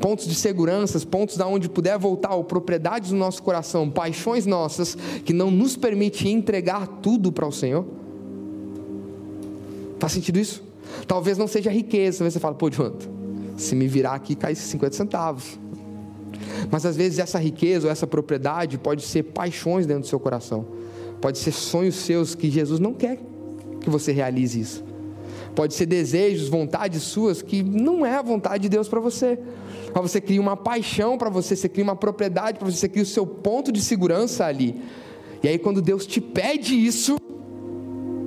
Pontos de seguranças, pontos da onde puder voltar, ou propriedades do nosso coração, paixões nossas, que não nos permite entregar tudo para o Senhor? Faz sentido isso? Talvez não seja riqueza, talvez você fala, pô, Jonathan, se me virar aqui, cai 50 centavos. Mas às vezes essa riqueza ou essa propriedade pode ser paixões dentro do seu coração, pode ser sonhos seus que Jesus não quer que você realize isso. Pode ser desejos, vontades suas que não é a vontade de Deus para você mas você cria uma paixão para você, você cria uma propriedade para você, você cria o seu ponto de segurança ali. E aí quando Deus te pede isso,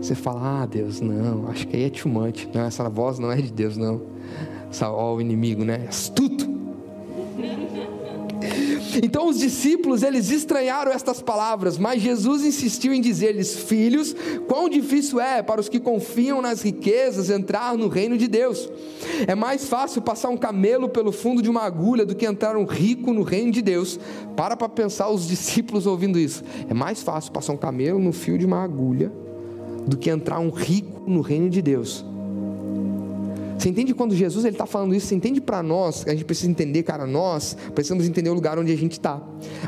você fala: Ah, Deus, não, acho que aí é too. Não, essa voz não é de Deus, não. Essa, ó, o inimigo, né? Astuto. Então os discípulos, eles estranharam estas palavras, mas Jesus insistiu em dizer-lhes: Filhos, quão difícil é para os que confiam nas riquezas entrar no reino de Deus. É mais fácil passar um camelo pelo fundo de uma agulha do que entrar um rico no reino de Deus. Para para pensar os discípulos ouvindo isso. É mais fácil passar um camelo no fio de uma agulha do que entrar um rico no reino de Deus. Você entende quando Jesus está falando isso? Você entende para nós? A gente precisa entender, cara, nós precisamos entender o lugar onde a gente está.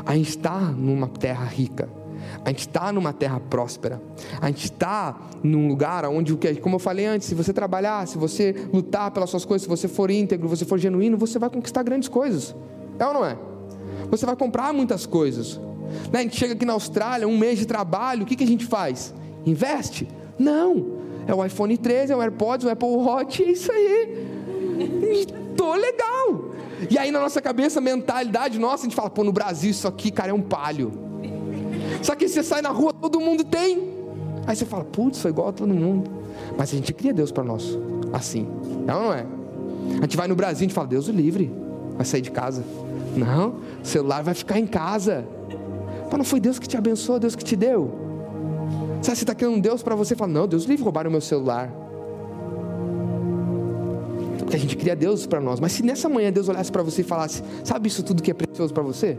A gente está numa terra rica. A gente está numa terra próspera. A gente está num lugar onde, como eu falei antes, se você trabalhar, se você lutar pelas suas coisas, se você for íntegro, se você for genuíno, você vai conquistar grandes coisas. É ou não é? Você vai comprar muitas coisas. Né? A gente chega aqui na Austrália, um mês de trabalho, o que, que a gente faz? Investe? Não. É o iPhone 13, é o AirPods, o Apple Watch, é isso aí. Tô legal. E aí na nossa cabeça, mentalidade nossa, a gente fala, pô, no Brasil isso aqui, cara, é um palio. Só que você sai na rua, todo mundo tem. Aí você fala, putz, foi igual a todo mundo. Mas a gente cria Deus para nós, assim. Não, não é? A gente vai no Brasil, a gente fala, Deus o livre, vai sair de casa. Não, o celular vai ficar em casa. Mas não foi Deus que te abençoou, Deus que te deu. Sabe, você está querendo um Deus para você? Fala, não, Deus livre roubar o meu celular. Porque a gente cria Deus para nós. Mas se nessa manhã Deus olhasse para você e falasse, sabe isso tudo que é precioso para você?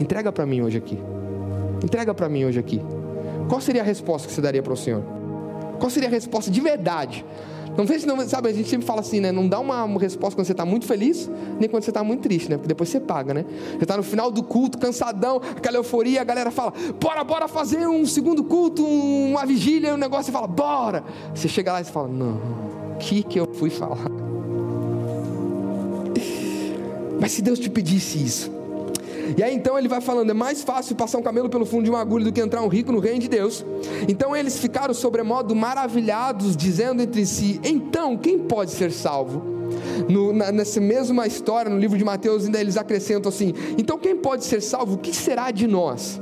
Entrega para mim hoje aqui. Entrega para mim hoje aqui. Qual seria a resposta que você daria para o Senhor? Qual seria a resposta de verdade? Não vê não, sabe, a gente sempre fala assim, né? Não dá uma, uma resposta quando você está muito feliz, nem quando você está muito triste, né? Porque depois você paga, né? Você está no final do culto, cansadão, aquela euforia, a galera fala, bora, bora fazer um segundo culto, uma vigília, um negócio, você fala, bora. Você chega lá e você fala, não, o que que eu fui falar? Mas se Deus te pedisse isso, e aí então ele vai falando: é mais fácil passar um camelo pelo fundo de uma agulha do que entrar um rico no reino de Deus. Então eles ficaram sobremodo maravilhados, dizendo entre si: então quem pode ser salvo? No, na, nessa mesma história, no livro de Mateus, ainda eles acrescentam assim: então quem pode ser salvo? O que será de nós?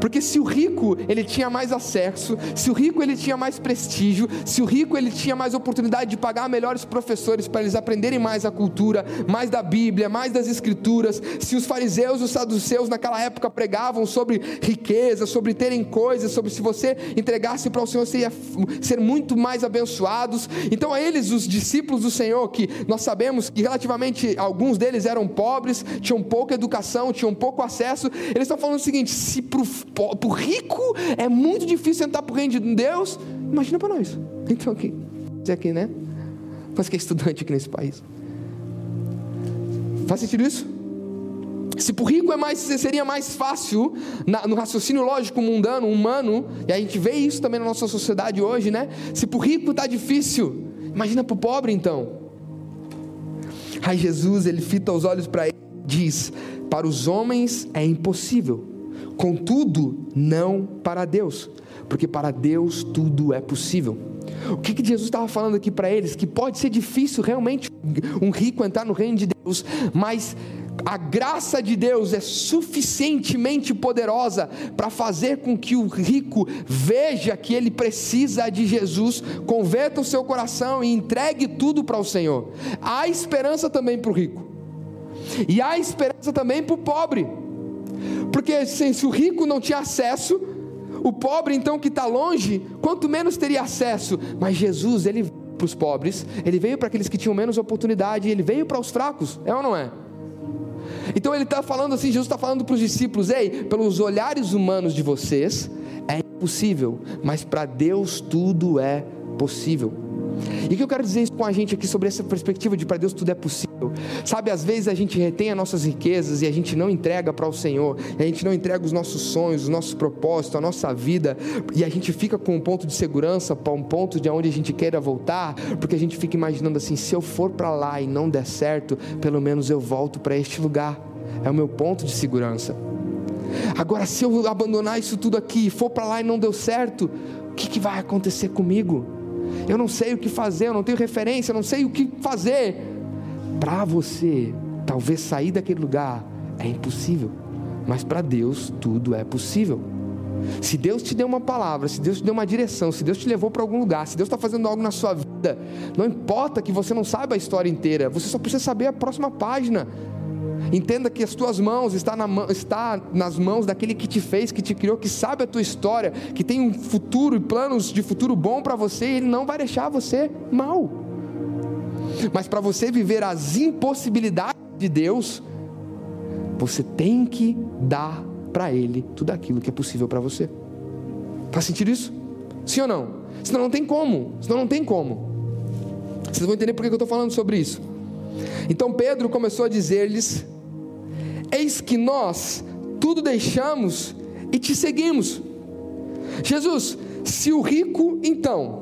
Porque se o rico ele tinha mais acesso, se o rico ele tinha mais prestígio, se o rico ele tinha mais oportunidade de pagar melhores professores para eles aprenderem mais a cultura, mais da Bíblia, mais das escrituras, se os fariseus e os saduceus naquela época pregavam sobre riqueza, sobre terem coisas, sobre se você entregasse para o Senhor você ia ser muito mais abençoados. Então a eles os discípulos do Senhor que nós sabemos que relativamente alguns deles eram pobres, tinham pouca educação, tinham pouco acesso, eles estão falando o seguinte: se para o rico é muito difícil entrar para o reino de Deus, imagina para nós. Então aqui, você aqui, né? Mas que é estudante aqui nesse país. Faz sentido isso? Se para o rico é mais, seria mais fácil, na, no raciocínio lógico mundano, humano, e a gente vê isso também na nossa sociedade hoje, né? Se para o rico está difícil, imagina para o pobre então. Aí Jesus, ele fita os olhos para ele diz: Para os homens é impossível, Contudo, não para Deus, porque para Deus tudo é possível. O que, que Jesus estava falando aqui para eles? Que pode ser difícil realmente um rico entrar no reino de Deus, mas a graça de Deus é suficientemente poderosa para fazer com que o rico veja que ele precisa de Jesus, converta o seu coração e entregue tudo para o Senhor. Há esperança também para o rico, e há esperança também para o pobre. Porque se o rico não tinha acesso, o pobre então que está longe, quanto menos teria acesso. Mas Jesus, ele veio para os pobres, ele veio para aqueles que tinham menos oportunidade, ele veio para os fracos, é ou não é? Então ele está falando assim, Jesus está falando para os discípulos: ei, pelos olhares humanos de vocês é impossível, mas para Deus tudo é possível. E o que eu quero dizer isso com a gente aqui sobre essa perspectiva de para Deus tudo é possível? Sabe, às vezes a gente retém as nossas riquezas e a gente não entrega para o Senhor, a gente não entrega os nossos sonhos, os nossos propósitos, a nossa vida, e a gente fica com um ponto de segurança para um ponto de onde a gente queira voltar, porque a gente fica imaginando assim: se eu for para lá e não der certo, pelo menos eu volto para este lugar. É o meu ponto de segurança. Agora, se eu abandonar isso tudo aqui, for para lá e não deu certo, o que, que vai acontecer comigo? Eu não sei o que fazer, eu não tenho referência, eu não sei o que fazer. Para você, talvez sair daquele lugar é impossível, mas para Deus tudo é possível. Se Deus te deu uma palavra, se Deus te deu uma direção, se Deus te levou para algum lugar, se Deus está fazendo algo na sua vida, não importa que você não saiba a história inteira, você só precisa saber a próxima página. Entenda que as tuas mãos está, na, está nas mãos daquele que te fez, que te criou, que sabe a tua história, que tem um futuro e planos de futuro bom para você, e ele não vai deixar você mal. Mas para você viver as impossibilidades de Deus, você tem que dar para ele tudo aquilo que é possível para você. Faz sentido isso? Sim ou não? Senão não tem como. Senão não tem como. Vocês vão entender por que eu estou falando sobre isso. Então Pedro começou a dizer-lhes: Eis que nós tudo deixamos e te seguimos. Jesus, se o rico então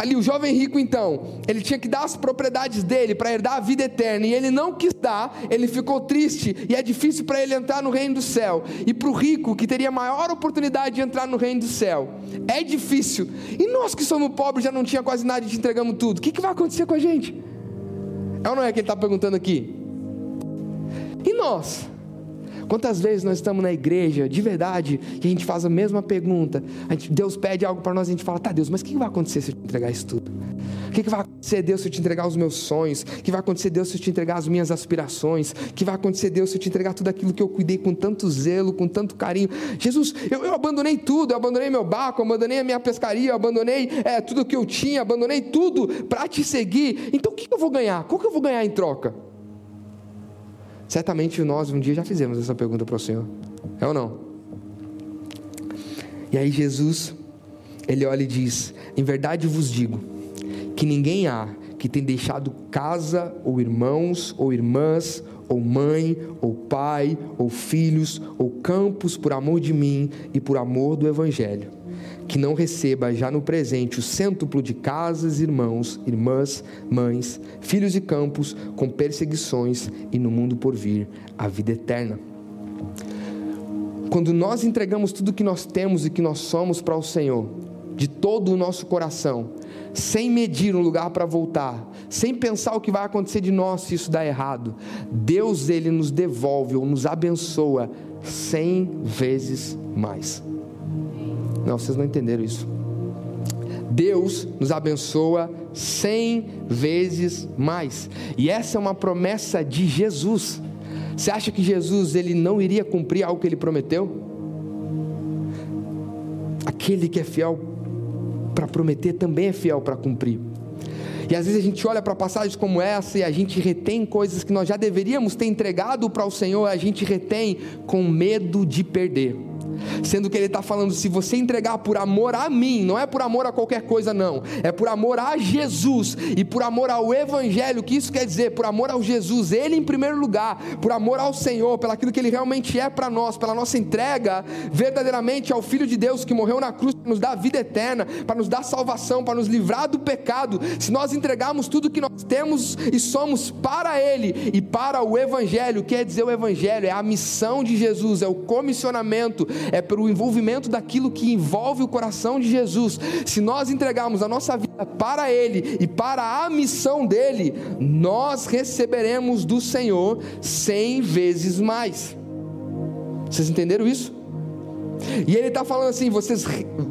ali o jovem rico então, ele tinha que dar as propriedades dele para herdar a vida eterna, e ele não quis dar, ele ficou triste, e é difícil para ele entrar no reino do céu. E para o rico, que teria maior oportunidade de entrar no reino do céu, é difícil. E nós que somos pobres, já não tinha quase nada e te entregamos tudo, o que, que vai acontecer com a gente? É ou não é que ele está perguntando aqui? E nós? Quantas vezes nós estamos na igreja, de verdade, e a gente faz a mesma pergunta, a gente, Deus pede algo para nós e a gente fala, tá Deus, mas o que vai acontecer se eu te entregar isso tudo? O que, vai acontecer, Deus, se eu te entregar os meus sonhos? O que vai acontecer, Deus, se eu te entregar as minhas aspirações? O que vai acontecer, Deus, se eu te entregar tudo aquilo que eu cuidei com tanto zelo, com tanto carinho? Jesus, eu, eu abandonei tudo, eu abandonei meu barco, eu abandonei a minha pescaria, eu abandonei é, tudo que eu tinha, abandonei tudo para te seguir. Então o que eu vou ganhar? Qual que eu vou ganhar em troca? Certamente nós um dia já fizemos essa pergunta para o Senhor. É ou não? E aí Jesus, ele olha e diz: Em verdade vos digo, que ninguém há que tenha deixado casa, ou irmãos, ou irmãs, ou mãe, ou pai, ou filhos, ou campos por amor de mim e por amor do Evangelho que não receba já no presente o cêntuplo de casas, irmãos, irmãs, mães, filhos e campos, com perseguições, e no mundo por vir a vida eterna. Quando nós entregamos tudo que nós temos e que nós somos para o Senhor, de todo o nosso coração, sem medir um lugar para voltar, sem pensar o que vai acontecer de nós se isso dá errado, Deus ele nos devolve ou nos abençoa cem vezes mais. Não, vocês não entenderam isso. Deus nos abençoa cem vezes mais. E essa é uma promessa de Jesus. Você acha que Jesus ele não iria cumprir algo que ele prometeu? Aquele que é fiel para prometer também é fiel para cumprir. E às vezes a gente olha para passagens como essa e a gente retém coisas que nós já deveríamos ter entregado para o Senhor, a gente retém com medo de perder. Sendo que ele está falando: se você entregar por amor a mim, não é por amor a qualquer coisa, não, é por amor a Jesus e por amor ao Evangelho, que isso quer dizer? Por amor ao Jesus, Ele em primeiro lugar, por amor ao Senhor, pelo aquilo que Ele realmente é para nós, pela nossa entrega verdadeiramente ao Filho de Deus que morreu na cruz nos dar vida eterna, para nos dar salvação, para nos livrar do pecado. Se nós entregarmos tudo que nós temos e somos para Ele e para o Evangelho, quer dizer o Evangelho, é a missão de Jesus, é o comissionamento, é pelo envolvimento daquilo que envolve o coração de Jesus. Se nós entregarmos a nossa vida para Ele e para a missão dele, nós receberemos do Senhor cem vezes mais. Vocês entenderam isso? E ele está falando assim: vocês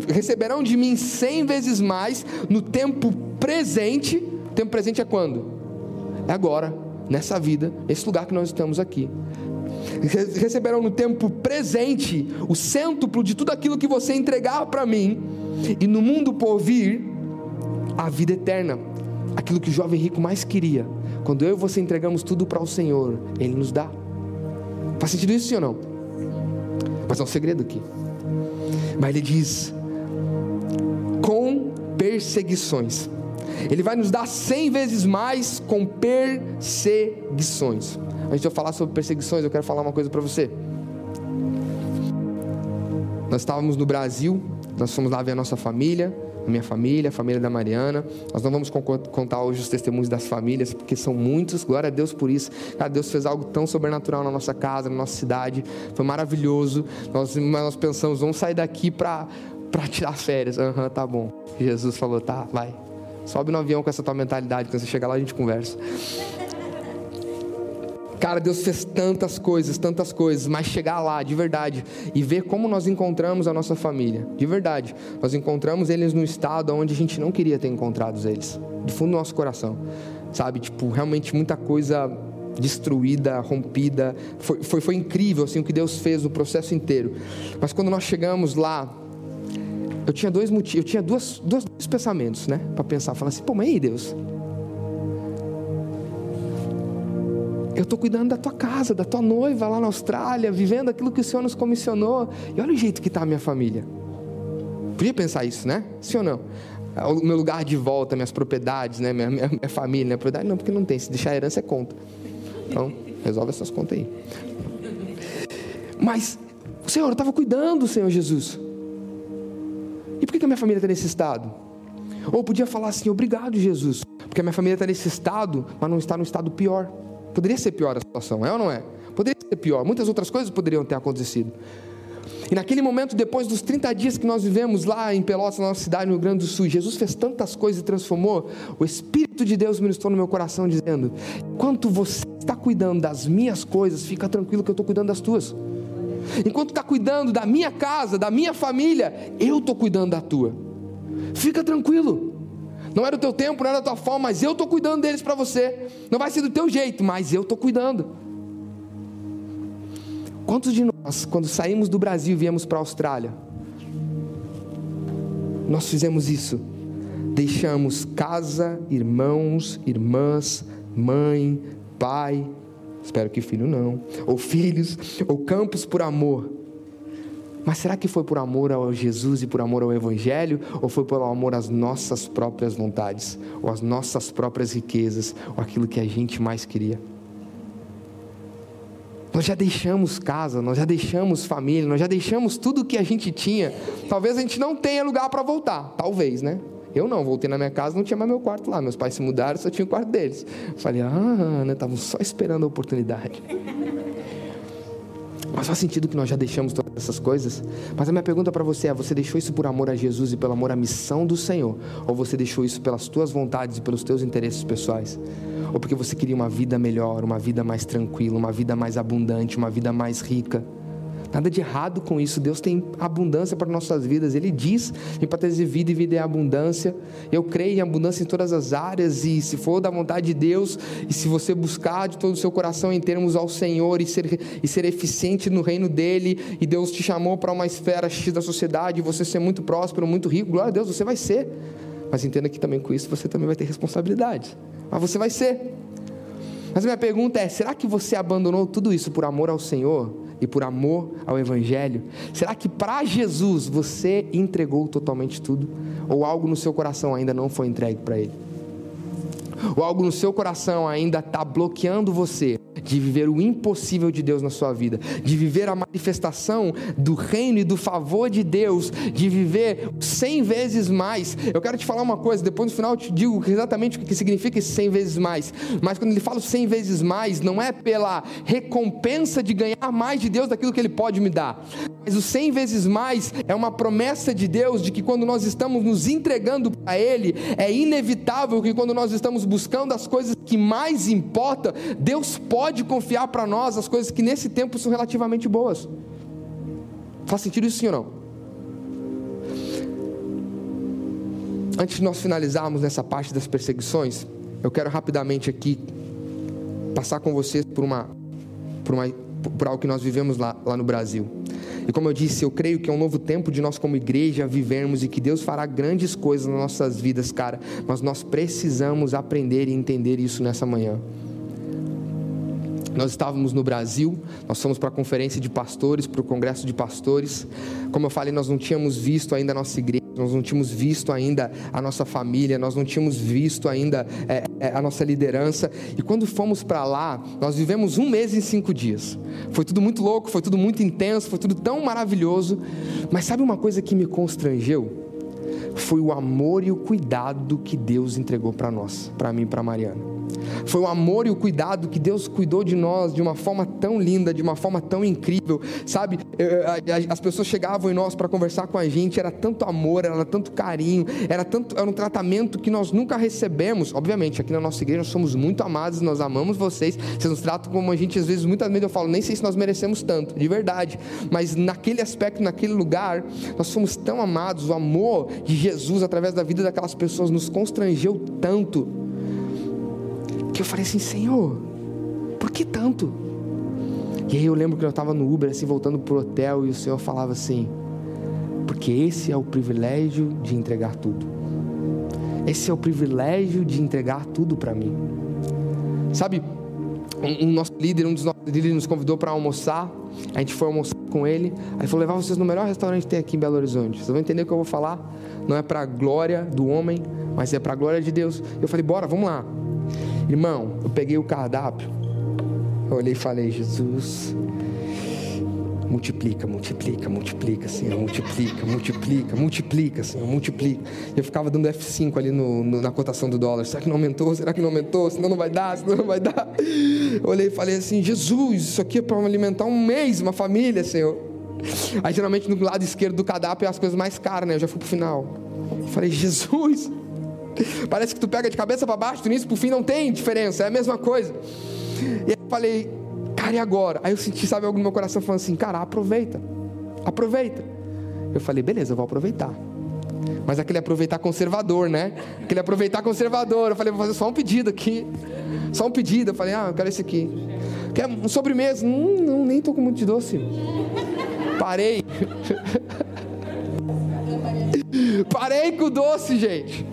receberão de mim cem vezes mais no tempo presente. O tempo presente é quando? É agora, nessa vida, esse lugar que nós estamos aqui receberão no tempo presente o cêntuplo de tudo aquilo que você entregar para mim, e no mundo por vir, a vida eterna, aquilo que o jovem rico mais queria. Quando eu e você entregamos tudo para o Senhor, Ele nos dá. Faz sentido isso, sim ou não? Mas é um segredo aqui. Mas ele diz: com perseguições. Ele vai nos dar cem vezes mais com perseguições. Antes de eu falar sobre perseguições, eu quero falar uma coisa para você. Nós estávamos no Brasil, nós fomos lá ver a nossa família, a minha família, a família da Mariana. Nós não vamos contar hoje os testemunhos das famílias, porque são muitos, glória a Deus por isso. Cara, Deus fez algo tão sobrenatural na nossa casa, na nossa cidade, foi maravilhoso. Nós, nós pensamos, vamos sair daqui para tirar férias. Aham, uhum, tá bom. Jesus falou, tá, vai. Sobe no avião com essa tua mentalidade, quando você chegar lá a gente conversa. Cara, Deus fez tantas coisas, tantas coisas, mas chegar lá de verdade e ver como nós encontramos a nossa família, de verdade, nós encontramos eles no estado onde a gente não queria ter encontrado eles, de fundo do nosso coração, sabe? Tipo, realmente muita coisa destruída, rompida. Foi, foi, foi incrível assim, o que Deus fez no processo inteiro. Mas quando nós chegamos lá, eu tinha dois motivos, eu tinha duas, dois, dois pensamentos, né? Para pensar, falar assim, pô, mas aí Deus, eu estou cuidando da tua casa, da tua noiva lá na Austrália, vivendo aquilo que o Senhor nos comissionou. E olha o jeito que está a minha família. Podia pensar isso, né? Sim ou não? O meu lugar de volta, minhas propriedades, né? minha, minha, minha família, minha propriedade. Não, porque não tem. Se deixar herança é conta. Então, resolve essas contas aí. Mas, o Senhor, estava cuidando, Senhor Jesus. E por que a minha família está nesse estado? Ou podia falar assim, obrigado, Jesus, porque a minha família está nesse estado, mas não está no estado pior. Poderia ser pior a situação, é ou não é? Poderia ser pior. Muitas outras coisas poderiam ter acontecido. E naquele momento, depois dos 30 dias que nós vivemos lá em Pelotas, na nossa cidade, no Rio Grande do Sul, Jesus fez tantas coisas e transformou. O Espírito de Deus ministrou no meu coração, dizendo: Enquanto você está cuidando das minhas coisas, fica tranquilo que eu estou cuidando das tuas. Enquanto está cuidando da minha casa, da minha família, eu estou cuidando da tua. Fica tranquilo. Não era o teu tempo, não era a tua forma, mas eu estou cuidando deles para você. Não vai ser do teu jeito, mas eu estou cuidando. Quantos de nós, quando saímos do Brasil e viemos para a Austrália, nós fizemos isso? Deixamos casa, irmãos, irmãs, mãe, pai, espero que filho não, ou filhos, ou campos por amor mas será que foi por amor ao Jesus e por amor ao Evangelho? Ou foi por amor às nossas próprias vontades? Ou às nossas próprias riquezas? Ou aquilo que a gente mais queria? Nós já deixamos casa, nós já deixamos família, nós já deixamos tudo que a gente tinha. Talvez a gente não tenha lugar para voltar, talvez, né? Eu não, voltei na minha casa, não tinha mais meu quarto lá. Meus pais se mudaram, só tinha o quarto deles. Falei, ah, né? Estavam só esperando a oportunidade. Mas faz sentido que nós já deixamos todas essas coisas? Mas a minha pergunta para você é: você deixou isso por amor a Jesus e pelo amor à missão do Senhor? Ou você deixou isso pelas tuas vontades e pelos teus interesses pessoais? Ou porque você queria uma vida melhor, uma vida mais tranquila, uma vida mais abundante, uma vida mais rica? Nada de errado com isso. Deus tem abundância para nossas vidas. Ele diz em para ter vida e vida é abundância. Eu creio em abundância em todas as áreas. E se for da vontade de Deus, e se você buscar de todo o seu coração em termos ao Senhor e ser, e ser eficiente no reino dele, e Deus te chamou para uma esfera X da sociedade, e você ser muito próspero, muito rico, glória a Deus, você vai ser. Mas entenda que também com isso você também vai ter responsabilidade. Mas você vai ser. Mas minha pergunta é: será que você abandonou tudo isso por amor ao Senhor? E por amor ao Evangelho? Será que para Jesus você entregou totalmente tudo? Ou algo no seu coração ainda não foi entregue para Ele? Ou algo no seu coração ainda está bloqueando você de viver o impossível de Deus na sua vida, de viver a manifestação do reino e do favor de Deus, de viver cem vezes mais. Eu quero te falar uma coisa, depois no final eu te digo exatamente o que significa esse cem vezes mais. Mas quando ele fala cem vezes mais, não é pela recompensa de ganhar mais de Deus daquilo que Ele pode me dar. Mas o cem vezes mais é uma promessa de Deus de que quando nós estamos nos entregando para Ele, é inevitável que quando nós estamos buscando as coisas que mais importam, Deus pode confiar para nós as coisas que nesse tempo são relativamente boas. Faz sentido isso sim ou não? Antes de nós finalizarmos nessa parte das perseguições, eu quero rapidamente aqui passar com vocês por uma por, uma, por algo que nós vivemos lá, lá no Brasil. E como eu disse, eu creio que é um novo tempo de nós como igreja vivermos e que Deus fará grandes coisas nas nossas vidas, cara. Mas nós precisamos aprender e entender isso nessa manhã. Nós estávamos no Brasil, nós fomos para a conferência de pastores, para o congresso de pastores. Como eu falei, nós não tínhamos visto ainda a nossa igreja, nós não tínhamos visto ainda a nossa família, nós não tínhamos visto ainda é, é, a nossa liderança. E quando fomos para lá, nós vivemos um mês em cinco dias. Foi tudo muito louco, foi tudo muito intenso, foi tudo tão maravilhoso. Mas sabe uma coisa que me constrangeu? Foi o amor e o cuidado que Deus entregou para nós, para mim e para Mariana. Foi o amor e o cuidado que Deus cuidou de nós de uma forma tão linda, de uma forma tão incrível, sabe? As pessoas chegavam em nós para conversar com a gente, era tanto amor, era tanto carinho, era tanto, era um tratamento que nós nunca recebemos. Obviamente, aqui na nossa igreja nós somos muito amados, nós amamos vocês. Vocês nos tratam como a gente às vezes muitas vezes eu falo, nem sei se nós merecemos tanto, de verdade. Mas naquele aspecto, naquele lugar, nós somos tão amados. O amor de Jesus através da vida daquelas pessoas nos constrangeu tanto que eu falei assim: Senhor, Por que tanto? E aí eu lembro que eu estava no Uber, assim, voltando pro hotel, e o Senhor falava assim: porque esse é o privilégio de entregar tudo. Esse é o privilégio de entregar tudo para mim. Sabe, um, um, nosso líder, um dos nossos líderes nos convidou para almoçar. A gente foi almoçar com ele. Aí falou: levar vocês no melhor restaurante que tem aqui em Belo Horizonte. Vocês vão entender o que eu vou falar. Não é para a glória do homem, mas é para a glória de Deus. Eu falei: bora, vamos lá. Irmão, eu peguei o cardápio. Eu olhei e falei: Jesus, multiplica, multiplica, multiplica, Senhor, multiplica, multiplica, multiplica, Senhor, multiplica. Eu ficava dando F5 ali no, no, na cotação do dólar. Será que não aumentou? Será que não aumentou? Senão não vai dar, senão não vai dar. Eu olhei e falei assim: Jesus, isso aqui é para alimentar um mês, uma família, Senhor. Aí geralmente no lado esquerdo do cadápio é as coisas mais caras, né? Eu já fui pro final. Eu falei: Jesus, parece que tu pega de cabeça para baixo, do início pro fim não tem diferença, é a mesma coisa. E eu falei, cara, e agora? Aí eu senti, sabe, algo no meu coração falando assim, cara, aproveita, aproveita. Eu falei, beleza, eu vou aproveitar. Mas aquele aproveitar conservador, né? Aquele aproveitar conservador. Eu falei, vou fazer só um pedido aqui. Só um pedido. Eu falei, ah, eu quero esse aqui. Quer um sobremesa? Hum, não, nem tô com muito de doce. Parei. Parei com o doce, gente.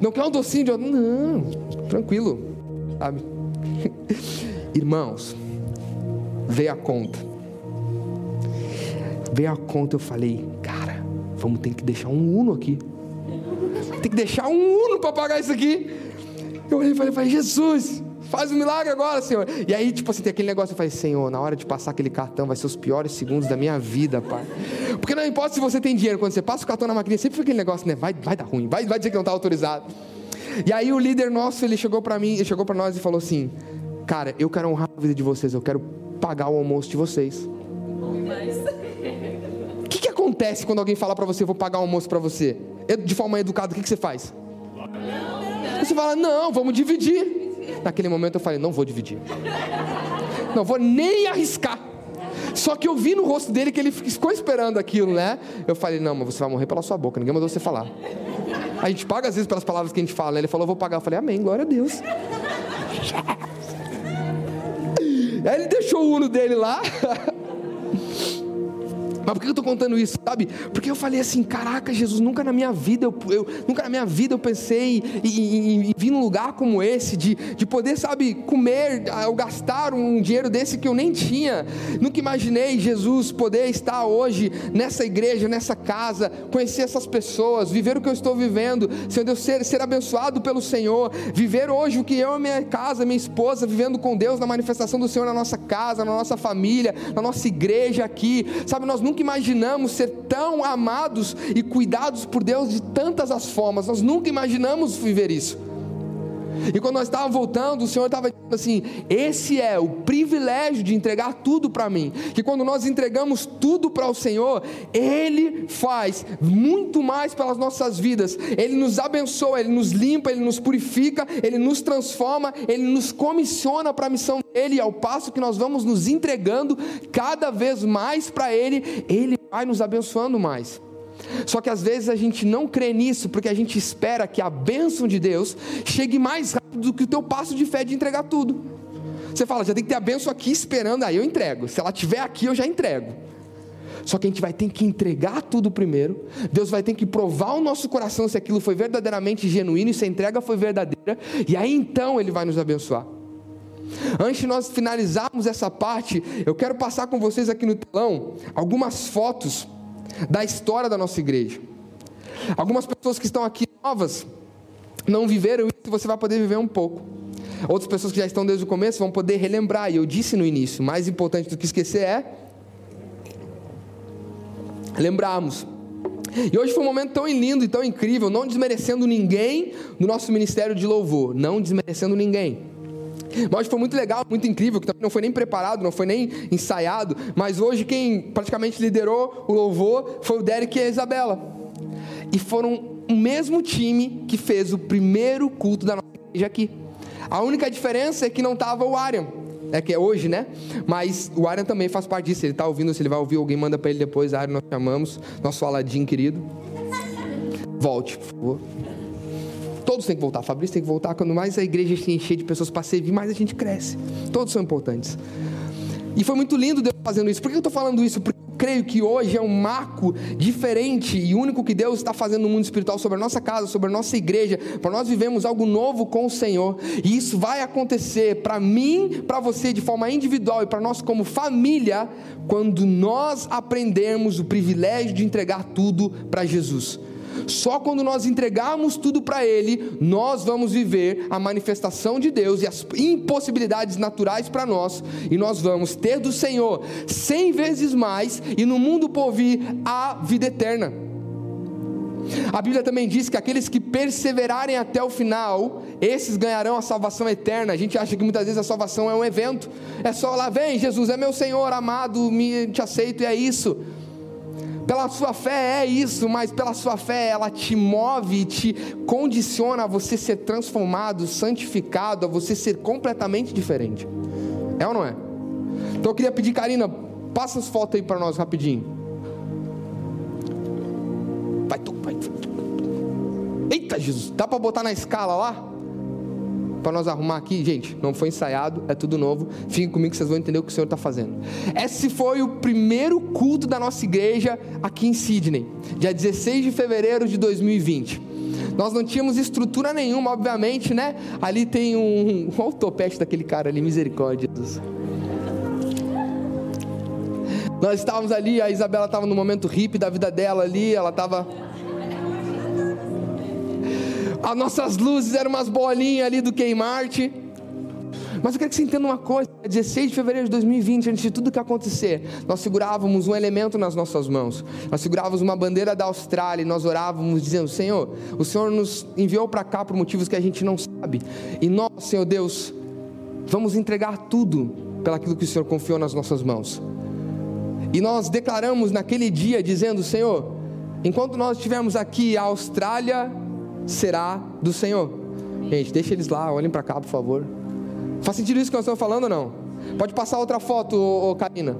Não quer um docinho de Não, tranquilo, sabe? Irmãos, veio a conta. Veio a conta, eu falei, cara, vamos ter que deixar um Uno aqui. Tem que deixar um Uno para pagar isso aqui. Eu olhei e falei, falei, Jesus, faz um milagre agora, Senhor. E aí, tipo assim, tem aquele negócio, eu falei, Senhor, na hora de passar aquele cartão, vai ser os piores segundos da minha vida, Pai. Porque não importa se você tem dinheiro, quando você passa o cartão na máquina, sempre fica aquele negócio, né? Vai, vai dar ruim, vai, vai dizer que não está autorizado. E aí o líder nosso, ele chegou para mim, ele chegou para nós e falou assim: Cara, eu quero honrar a vida de vocês, eu quero pagar o almoço de vocês. O que, que acontece quando alguém fala para você, eu vou pagar o almoço para você? De forma educada, o que, que você faz? Você fala, não, vamos dividir. Naquele momento eu falei, não vou dividir. Não vou nem arriscar. Só que eu vi no rosto dele que ele ficou esperando aquilo, né? Eu falei, não, mas você vai morrer pela sua boca, ninguém mandou você falar. A gente paga às vezes pelas palavras que a gente fala, né? Ele falou, vou pagar. Eu falei, amém, glória a Deus. Aí ele deixou o Uno dele lá. Mas por que eu estou contando isso, sabe? Porque eu falei assim, caraca, Jesus, nunca na minha vida eu, eu nunca na minha vida eu pensei em, em, em, vir num lugar como esse, de, de poder, sabe, comer ou gastar um dinheiro desse que eu nem tinha. Nunca imaginei, Jesus, poder estar hoje nessa igreja, nessa casa, conhecer essas pessoas, viver o que eu estou vivendo, Senhor Deus, ser, ser abençoado pelo Senhor, viver hoje o que eu minha casa, minha esposa, vivendo com Deus na manifestação do Senhor na nossa casa, na nossa família, na nossa igreja aqui, sabe, nós nunca nunca imaginamos ser tão amados e cuidados por Deus de tantas as formas, nós nunca imaginamos viver isso. E quando nós estávamos voltando, o Senhor estava dizendo assim: esse é o privilégio de entregar tudo para mim. Que quando nós entregamos tudo para o Senhor, Ele faz muito mais pelas nossas vidas. Ele nos abençoa, Ele nos limpa, Ele nos purifica, Ele nos transforma, Ele nos comissiona para a missão dele. E ao passo que nós vamos nos entregando cada vez mais para Ele, Ele vai nos abençoando mais. Só que às vezes a gente não crê nisso porque a gente espera que a bênção de Deus chegue mais rápido do que o teu passo de fé de entregar tudo. Você fala, já tem que ter a bênção aqui esperando, aí eu entrego. Se ela estiver aqui, eu já entrego. Só que a gente vai ter que entregar tudo primeiro. Deus vai ter que provar o nosso coração se aquilo foi verdadeiramente genuíno e se a entrega foi verdadeira. E aí então Ele vai nos abençoar. Antes de nós finalizarmos essa parte, eu quero passar com vocês aqui no telão algumas fotos da história da nossa igreja. Algumas pessoas que estão aqui novas não viveram isso, você vai poder viver um pouco. Outras pessoas que já estão desde o começo vão poder relembrar, e eu disse no início: mais importante do que esquecer é lembrarmos. E hoje foi um momento tão lindo e tão incrível, não desmerecendo ninguém no nosso ministério de louvor, não desmerecendo ninguém. Mas foi muito legal, muito incrível, que não foi nem preparado, não foi nem ensaiado, mas hoje quem praticamente liderou o louvor foi o Derek e a Isabela. E foram o mesmo time que fez o primeiro culto da nossa igreja aqui. A única diferença é que não estava o Arian, é que é hoje, né? Mas o Arian também faz parte disso. Ele está ouvindo, se ele vai ouvir, alguém manda para ele depois. Arian, nós chamamos, nosso Aladim querido. Volte, por favor Todos têm que voltar. Fabrício tem que voltar. Quando mais a igreja se encher de pessoas para servir, mais a gente cresce. Todos são importantes. E foi muito lindo Deus fazendo isso. Por que eu estou falando isso? Porque eu creio que hoje é um marco diferente e único que Deus está fazendo no mundo espiritual sobre a nossa casa, sobre a nossa igreja, para nós vivemos algo novo com o Senhor. E isso vai acontecer para mim, para você, de forma individual e para nós como família, quando nós aprendermos o privilégio de entregar tudo para Jesus. Só quando nós entregarmos tudo para Ele, nós vamos viver a manifestação de Deus e as impossibilidades naturais para nós, e nós vamos ter do Senhor cem vezes mais, e no mundo por vir a vida eterna. A Bíblia também diz que aqueles que perseverarem até o final, esses ganharão a salvação eterna. A gente acha que muitas vezes a salvação é um evento, é só lá, vem, Jesus é meu Senhor amado, me te aceito e é isso. Pela sua fé é isso, mas pela sua fé ela te move te condiciona a você ser transformado, santificado, a você ser completamente diferente. É ou não é? Então eu queria pedir, Karina, passa as fotos aí para nós rapidinho. Vai tu, vai tu. Eita Jesus, dá para botar na escala lá? Para nós arrumar aqui, gente, não foi ensaiado, é tudo novo. Fiquem comigo que vocês vão entender o que o Senhor está fazendo. Esse foi o primeiro culto da nossa igreja aqui em Sydney, dia 16 de fevereiro de 2020. Nós não tínhamos estrutura nenhuma, obviamente, né? Ali tem um. Olha o topete daquele cara ali, misericórdia, Jesus. Nós estávamos ali, a Isabela estava no momento hippie da vida dela ali, ela estava as nossas luzes eram umas bolinhas ali do Kmart. Mas eu quero que você entenda uma coisa: 16 de fevereiro de 2020, antes de tudo que acontecer, nós segurávamos um elemento nas nossas mãos. Nós segurávamos uma bandeira da Austrália e nós orávamos dizendo: Senhor, o Senhor nos enviou para cá por motivos que a gente não sabe. E nós, Senhor Deus, vamos entregar tudo pelaquilo que o Senhor confiou nas nossas mãos. E nós declaramos naquele dia dizendo: Senhor, enquanto nós estivermos aqui, a Austrália será do Senhor. Gente, deixa eles lá, olhem para cá, por favor. Faz sentido isso que nós estamos falando ou não? Pode passar outra foto, Karina.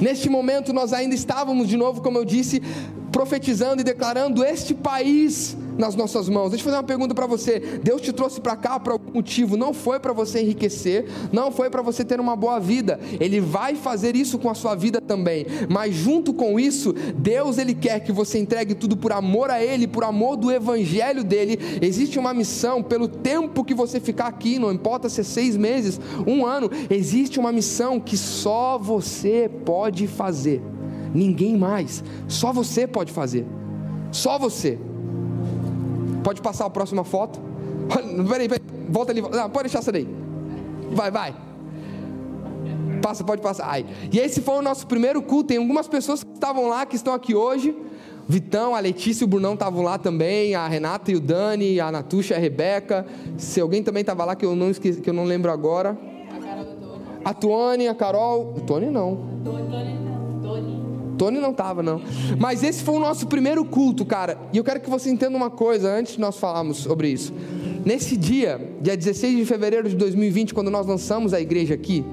Neste momento nós ainda estávamos de novo, como eu disse, profetizando e declarando este país nas nossas mãos. Deixa eu fazer uma pergunta para você. Deus te trouxe para cá por algum motivo, não foi para você enriquecer, não foi para você ter uma boa vida. Ele vai fazer isso com a sua vida também. Mas junto com isso, Deus ele quer que você entregue tudo por amor a ele, por amor do evangelho dele. Existe uma missão pelo tempo que você ficar aqui, não importa se é seis meses, um ano, existe uma missão que só você pode fazer. Ninguém mais, só você pode fazer. Só você. Pode passar a próxima foto. Peraí, peraí, volta ali. Não, pode deixar essa daí. Vai, vai. Passa, pode passar. Ai. E esse foi o nosso primeiro culto. Tem algumas pessoas que estavam lá, que estão aqui hoje. Vitão, a Letícia e o Brunão estavam lá também, a Renata e o Dani, a Natuxa a Rebeca. Se alguém também estava lá que eu não esqueci, que eu não lembro agora. A Tuane, a Carol. Tony não. Tony. Tony não estava, não. Mas esse foi o nosso primeiro culto, cara. E eu quero que você entenda uma coisa antes de nós falarmos sobre isso. Nesse dia, dia 16 de fevereiro de 2020, quando nós lançamos a igreja aqui,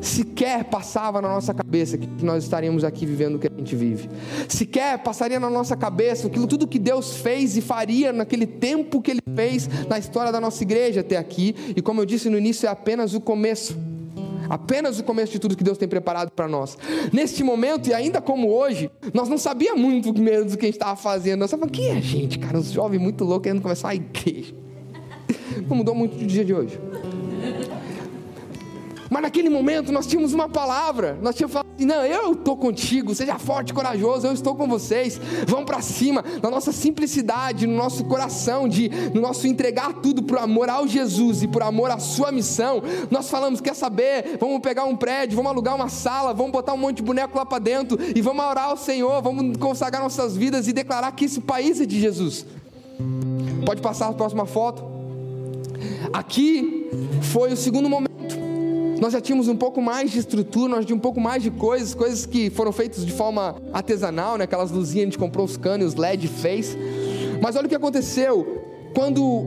sequer passava na nossa cabeça que nós estaríamos aqui vivendo o que a gente vive. Sequer passaria na nossa cabeça aquilo tudo que Deus fez e faria naquele tempo que Ele fez na história da nossa igreja até aqui. E como eu disse no início, é apenas o começo. Apenas o começo de tudo que Deus tem preparado para nós. Neste momento, e ainda como hoje, nós não sabíamos muito mesmo do que a gente estava fazendo. Nós estávamos, quem é a gente, cara? Uns jovens muito loucos querendo começar a igreja. Não mudou muito do dia de hoje. Mas naquele momento nós tínhamos uma palavra, nós tínhamos falado assim: não, eu estou contigo, seja forte e corajoso, eu estou com vocês, vão para cima, na nossa simplicidade, no nosso coração, de, no nosso entregar tudo por amor ao Jesus e por amor à sua missão. Nós falamos: quer saber? Vamos pegar um prédio, vamos alugar uma sala, vamos botar um monte de boneco lá para dentro e vamos orar ao Senhor, vamos consagrar nossas vidas e declarar que esse país é de Jesus. Pode passar a próxima foto. Aqui foi o segundo momento nós já tínhamos um pouco mais de estrutura, nós tínhamos um pouco mais de coisas, coisas que foram feitas de forma artesanal, né? aquelas luzinhas a gente comprou os canos, os LED fez. Mas olha o que aconteceu. Quando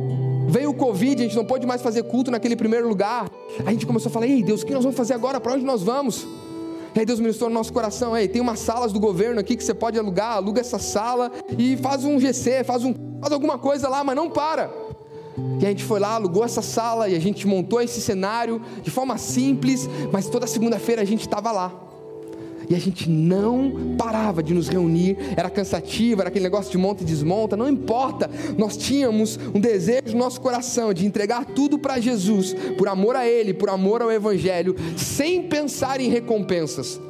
veio o Covid, a gente não pôde mais fazer culto naquele primeiro lugar. A gente começou a falar: Ei Deus, o que nós vamos fazer agora? Para onde nós vamos? E aí Deus ministrou no nosso coração: Ei, tem umas salas do governo aqui que você pode alugar, aluga essa sala e faz um GC, faz um faz alguma coisa lá, mas não para. E a gente foi lá, alugou essa sala e a gente montou esse cenário de forma simples, mas toda segunda-feira a gente estava lá. E a gente não parava de nos reunir, era cansativo, era aquele negócio de monta e desmonta, não importa, nós tínhamos um desejo no nosso coração de entregar tudo para Jesus, por amor a Ele, por amor ao Evangelho, sem pensar em recompensas.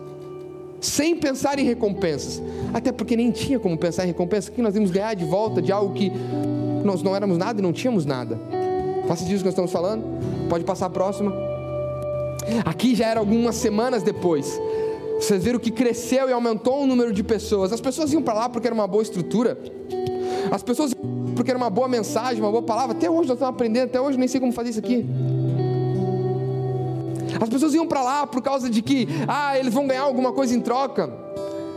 Sem pensar em recompensas, até porque nem tinha como pensar em recompensas, o que nós íamos ganhar de volta de algo que nós não éramos nada e não tínhamos nada. Faz sentido o que nós estamos falando? Pode passar a próxima. Aqui já era algumas semanas depois. Vocês viram que cresceu e aumentou o número de pessoas. As pessoas iam para lá porque era uma boa estrutura. As pessoas iam porque era uma boa mensagem, uma boa palavra. Até hoje nós estamos aprendendo, até hoje nem sei como fazer isso aqui. As pessoas iam para lá por causa de que, ah, eles vão ganhar alguma coisa em troca.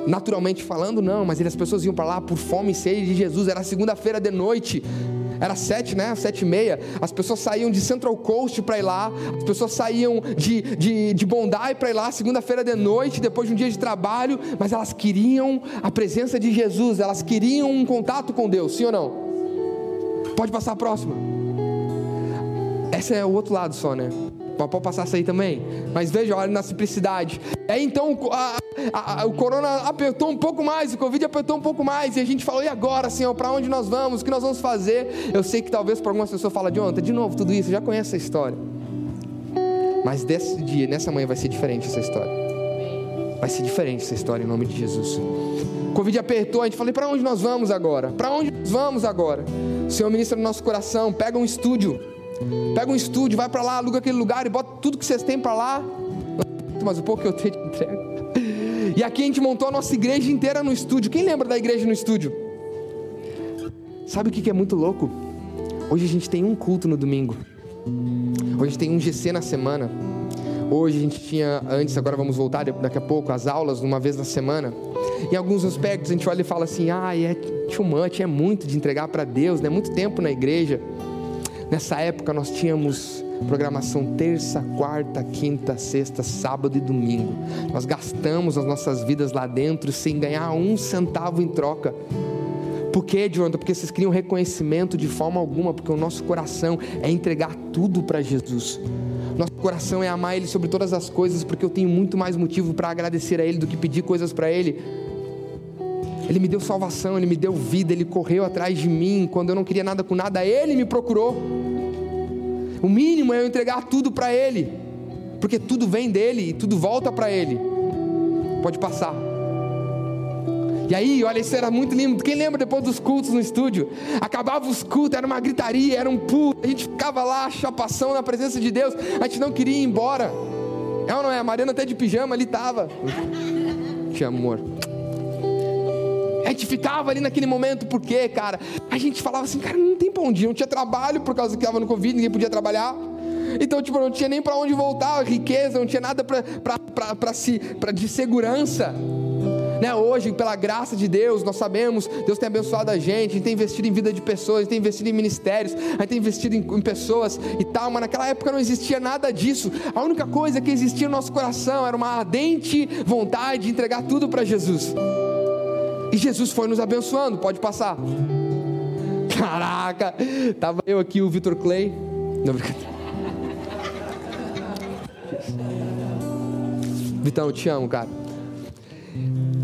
Naturalmente falando, não, mas as pessoas iam para lá por fome e sede de Jesus. Era segunda-feira de noite, era sete, né? Sete e meia. As pessoas saíam de Central Coast para ir lá, as pessoas saíam de, de, de Bondi para ir lá, segunda-feira de noite, depois de um dia de trabalho, mas elas queriam a presença de Jesus, elas queriam um contato com Deus, sim ou não? Pode passar a próxima. Esse é o outro lado só, né? Pode passar isso aí também. Mas veja, olha na simplicidade. É então a, a, a, o corona apertou um pouco mais, o Covid apertou um pouco mais, e a gente falou, e agora, Senhor, para onde nós vamos? O que nós vamos fazer? Eu sei que talvez para algumas pessoas fala de ontem, de novo, tudo isso, já conhece essa história. Mas desse dia, nessa manhã, vai ser diferente essa história. Vai ser diferente essa história em nome de Jesus. O Covid apertou, a gente falou, para onde nós vamos agora? Para onde nós vamos agora? O Senhor ministra no nosso coração, pega um estúdio Pega um estúdio, vai para lá, aluga aquele lugar e bota tudo que vocês têm para lá. Mas o pouco que eu tenho de entrega. E aqui a gente montou a nossa igreja inteira no estúdio. Quem lembra da igreja no estúdio? Sabe o que é muito louco? Hoje a gente tem um culto no domingo. Hoje a gente tem um GC na semana. Hoje a gente tinha, antes, agora vamos voltar daqui a pouco, as aulas uma vez na semana. Em alguns aspectos a gente olha e fala assim: ah, é too much, é muito de entregar para Deus, né? Muito tempo na igreja. Nessa época nós tínhamos programação terça, quarta, quinta, sexta, sábado e domingo. Nós gastamos as nossas vidas lá dentro sem ganhar um centavo em troca. Por quê, Jonathan? Porque vocês queriam reconhecimento de forma alguma, porque o nosso coração é entregar tudo para Jesus. Nosso coração é amar Ele sobre todas as coisas, porque eu tenho muito mais motivo para agradecer a Ele do que pedir coisas para Ele. Ele me deu salvação, Ele me deu vida, Ele correu atrás de mim quando eu não queria nada com nada, Ele me procurou. O mínimo é eu entregar tudo para Ele, porque tudo vem dele e tudo volta para Ele. Pode passar. E aí, olha, isso era muito lindo. Quem lembra depois dos cultos no estúdio? Acabava os cultos, era uma gritaria, era um pulo. A gente ficava lá, chapação na presença de Deus. A gente não queria ir embora. É ou não é? A Mariana até de pijama ali estava. Te amor. Gente ficava ali naquele momento, por quê, cara? A gente falava assim, cara, não tem pra onde não tinha trabalho por causa que estava no Covid, ninguém podia trabalhar. Então, tipo, não tinha nem para onde voltar, riqueza, não tinha nada para pra, de segurança. Né? Hoje, pela graça de Deus, nós sabemos, Deus tem abençoado a gente, a gente tem investido em vida de pessoas, a gente tem investido em ministérios, a gente tem investido em, em pessoas e tal, mas naquela época não existia nada disso. A única coisa que existia no nosso coração era uma ardente vontade de entregar tudo para Jesus. E Jesus foi nos abençoando, pode passar. Caraca, tava eu aqui, o Vitor Clay. Não, brincadeira. Vitão, eu te amo, cara.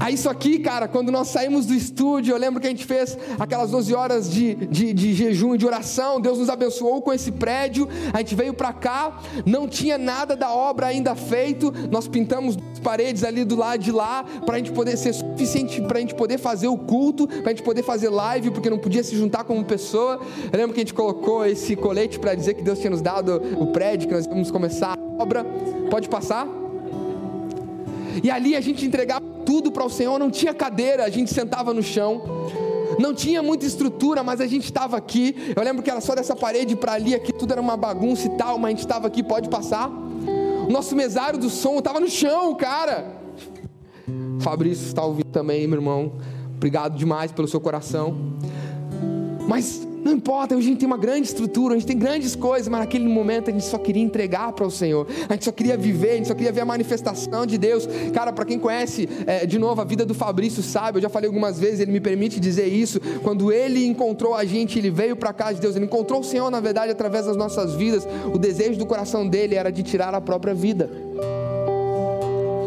Aí isso aqui, cara, quando nós saímos do estúdio, eu lembro que a gente fez aquelas 12 horas de, de, de jejum e de oração, Deus nos abençoou com esse prédio, a gente veio para cá, não tinha nada da obra ainda feito, nós pintamos as paredes ali do lado de lá, para a gente poder ser suficiente, para a gente poder fazer o culto, para a gente poder fazer live, porque não podia se juntar como pessoa. Eu lembro que a gente colocou esse colete para dizer que Deus tinha nos dado o prédio, que nós íamos começar a obra. Pode passar? E ali a gente entregava tudo para o Senhor, não tinha cadeira, a gente sentava no chão. Não tinha muita estrutura, mas a gente estava aqui. Eu lembro que era só dessa parede para ali, aqui tudo era uma bagunça e tal, mas a gente estava aqui, pode passar. O nosso mesário do som estava no chão, cara. Fabrício está ouvindo também, meu irmão. Obrigado demais pelo seu coração. Mas Não importa, hoje a gente tem uma grande estrutura, a gente tem grandes coisas, mas naquele momento a gente só queria entregar para o Senhor, a gente só queria viver, a gente só queria ver a manifestação de Deus. Cara, para quem conhece é, de novo a vida do Fabrício, sabe, eu já falei algumas vezes, ele me permite dizer isso. Quando ele encontrou a gente, ele veio para casa de Deus, ele encontrou o Senhor, na verdade, através das nossas vidas. O desejo do coração dele era de tirar a própria vida.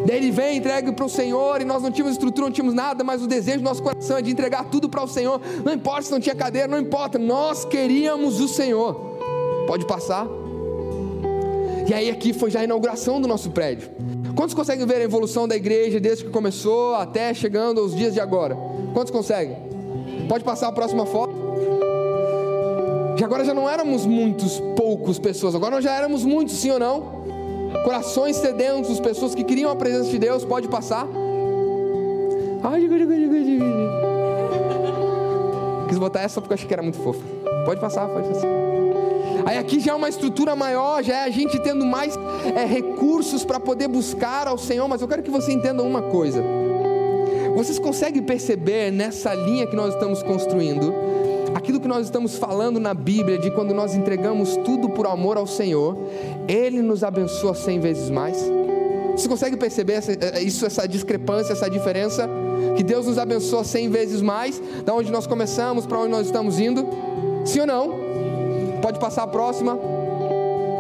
Daí ele vem, entrega para o Senhor, e nós não tínhamos estrutura, não tínhamos nada, mas o desejo do nosso coração é de entregar tudo para o Senhor. Não importa se não tinha cadeira, não importa, nós queríamos o Senhor. Pode passar. E aí aqui foi já a inauguração do nosso prédio. Quantos conseguem ver a evolução da igreja desde que começou até chegando aos dias de agora? Quantos conseguem? Pode passar a próxima foto. E agora já não éramos muitos, poucos pessoas, agora nós já éramos muitos, sim ou não? Corações sedentos, pessoas que queriam a presença de Deus, pode passar. Quis botar essa porque eu achei que era muito fofa. Pode passar, pode passar. Aí aqui já é uma estrutura maior, já é a gente tendo mais é, recursos para poder buscar ao Senhor, mas eu quero que você entenda uma coisa. Vocês conseguem perceber nessa linha que nós estamos construindo aquilo que nós estamos falando na Bíblia, de quando nós entregamos tudo por amor ao Senhor, Ele nos abençoa cem vezes mais. Você consegue perceber essa, eh, eh, isso, essa discrepância, essa diferença? Que Deus nos abençoa cem vezes mais, da onde nós começamos, para onde nós estamos indo? Sim ou não? Pode passar a próxima.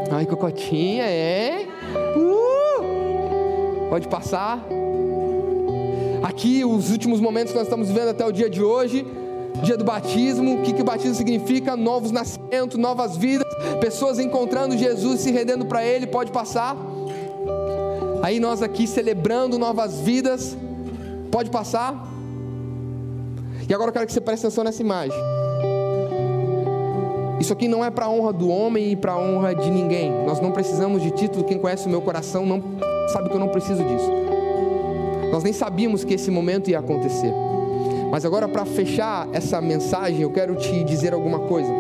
Ai, cocotinha, é? Uh! Pode passar. Aqui, os últimos momentos que nós estamos vivendo até o dia de hoje, dia do batismo. O que, que o batismo significa? Novos nascimentos, novas vidas, pessoas encontrando Jesus, se rendendo para Ele. Pode passar. Aí nós aqui celebrando novas vidas. Pode passar. E agora eu quero que você preste atenção nessa imagem. Isso aqui não é para honra do homem e para honra de ninguém. Nós não precisamos de título. Quem conhece o meu coração não sabe que eu não preciso disso. Nós nem sabíamos que esse momento ia acontecer. Mas agora, para fechar essa mensagem, eu quero te dizer alguma coisa.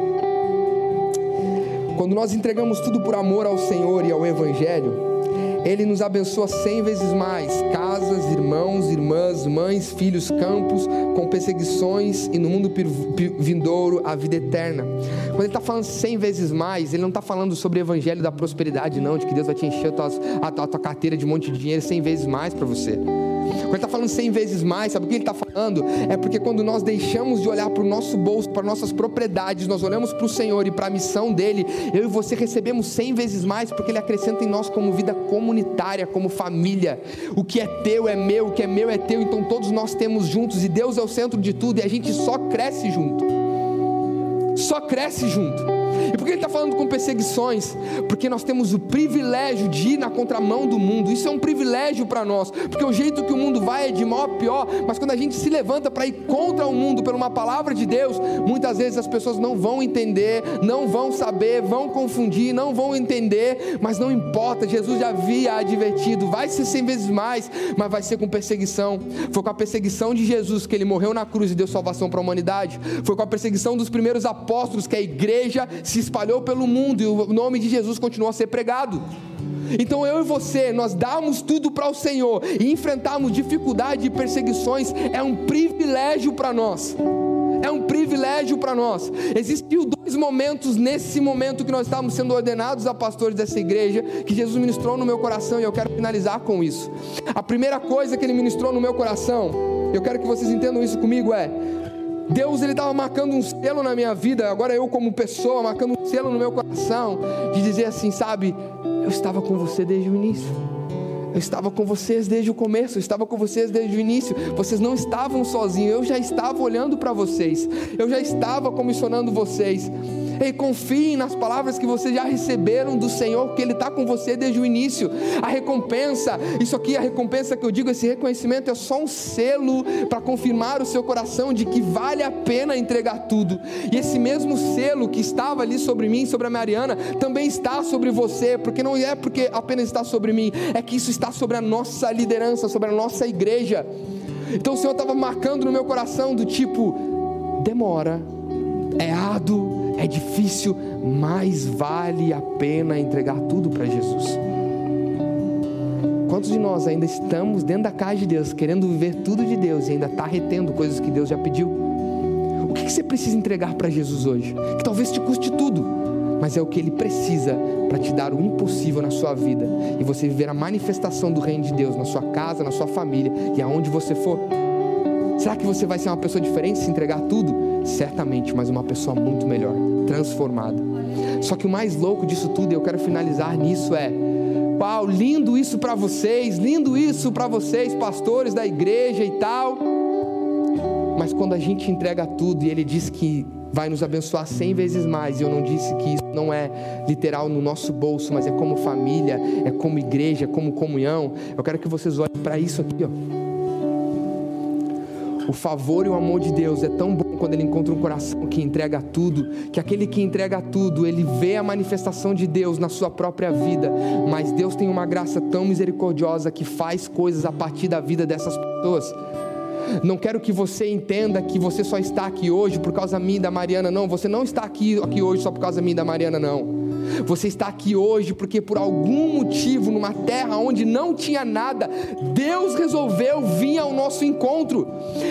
Quando nós entregamos tudo por amor ao Senhor e ao Evangelho, ele nos abençoa cem vezes mais: casas, irmãos, irmãs, mães, filhos, campos, com perseguições e no mundo vindouro a vida eterna. Quando ele está falando cem vezes mais, ele não está falando sobre o evangelho da prosperidade, não, de que Deus vai te encher a tua, a tua, carteira de um monte de dinheiro cem vezes mais para você. Quando ele está falando cem vezes mais, sabe o que ele está falando? É porque quando nós deixamos de olhar para o nosso bolso, para nossas propriedades, nós olhamos para o Senhor e para a missão dele, eu e você recebemos cem vezes mais, porque ele acrescenta em nós como vida comunitária, como família. O que é teu é meu, o que é meu é teu, então todos nós temos juntos, e Deus é o centro de tudo, e a gente só cresce junto. Só cresce junto. E por que ele está falando com perseguições? Porque nós temos o privilégio de ir na contramão do mundo. Isso é um privilégio para nós, porque o jeito que o mundo vai é de mal a pior, mas quando a gente se levanta para ir contra o mundo por uma palavra de Deus, muitas vezes as pessoas não vão entender, não vão saber, vão confundir, não vão entender, mas não importa, Jesus já havia advertido, vai ser cem vezes mais, mas vai ser com perseguição. Foi com a perseguição de Jesus que ele morreu na cruz e deu salvação para a humanidade. Foi com a perseguição dos primeiros apóstolos que a igreja se espalhou pelo mundo e o nome de Jesus continuou a ser pregado. Então eu e você, nós damos tudo para o Senhor e enfrentarmos dificuldade e perseguições é um privilégio para nós. É um privilégio para nós. Existiam dois momentos nesse momento que nós estávamos sendo ordenados a pastores dessa igreja que Jesus ministrou no meu coração e eu quero finalizar com isso. A primeira coisa que ele ministrou no meu coração, eu quero que vocês entendam isso comigo é: Deus ele estava marcando um selo na minha vida, agora eu como pessoa marcando um selo no meu coração de dizer assim, sabe, eu estava com você desde o início. Eu estava com vocês desde o começo, eu estava com vocês desde o início. Vocês não estavam sozinhos, eu já estava olhando para vocês. Eu já estava comissionando vocês. Ei, confiem nas palavras que vocês já receberam do Senhor, porque Ele está com você desde o início. A recompensa, isso aqui, a recompensa que eu digo, esse reconhecimento é só um selo para confirmar o seu coração de que vale a pena entregar tudo. E esse mesmo selo que estava ali sobre mim, sobre a Mariana, também está sobre você, porque não é porque apenas está sobre mim, é que isso está sobre a nossa liderança, sobre a nossa igreja. Então o Senhor estava marcando no meu coração do tipo, demora, é árduo, é difícil, mas vale a pena entregar tudo para Jesus. Quantos de nós ainda estamos dentro da casa de Deus, querendo viver tudo de Deus e ainda está retendo coisas que Deus já pediu? O que que você precisa entregar para Jesus hoje? Que talvez te custe tudo, mas é o que Ele precisa para te dar o impossível na sua vida e você viver a manifestação do reino de Deus na sua casa, na sua família e aonde você for. Será que você vai ser uma pessoa diferente se entregar tudo? Certamente, mas uma pessoa muito melhor, transformada. Só que o mais louco disso tudo, e eu quero finalizar nisso, é: uau, lindo isso para vocês, lindo isso para vocês, pastores da igreja e tal. Mas quando a gente entrega tudo e Ele diz que vai nos abençoar cem vezes mais, e eu não disse que isso não é literal no nosso bolso, mas é como família, é como igreja, é como comunhão. Eu quero que vocês olhem para isso aqui, ó. O favor e o amor de Deus é tão bom quando ele encontra um coração que entrega tudo, que aquele que entrega tudo, ele vê a manifestação de Deus na sua própria vida, mas Deus tem uma graça tão misericordiosa que faz coisas a partir da vida dessas pessoas. Não quero que você entenda que você só está aqui hoje por causa minha e da Mariana, não. Você não está aqui, aqui hoje só por causa minha e da Mariana, não. Você está aqui hoje porque por algum motivo, numa terra onde não tinha nada, Deus resolveu vir ao nosso encontro.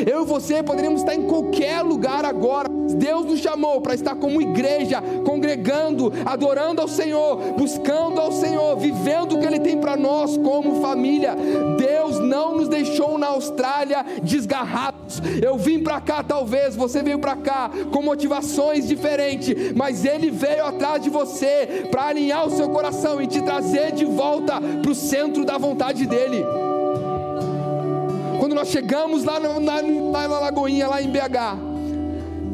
Eu e você poderíamos estar em qualquer lugar agora. Deus nos chamou para estar como igreja, congregando, adorando ao Senhor, buscando ao Senhor, vivendo o que Ele tem para nós como família. Deus não nos deixou na Austrália desgarrados. Eu vim para cá, talvez você veio para cá com motivações diferentes, mas Ele veio atrás de você para alinhar o seu coração e te trazer de volta para o centro da vontade dEle. Quando nós chegamos lá na, na, na Lagoinha, lá em BH,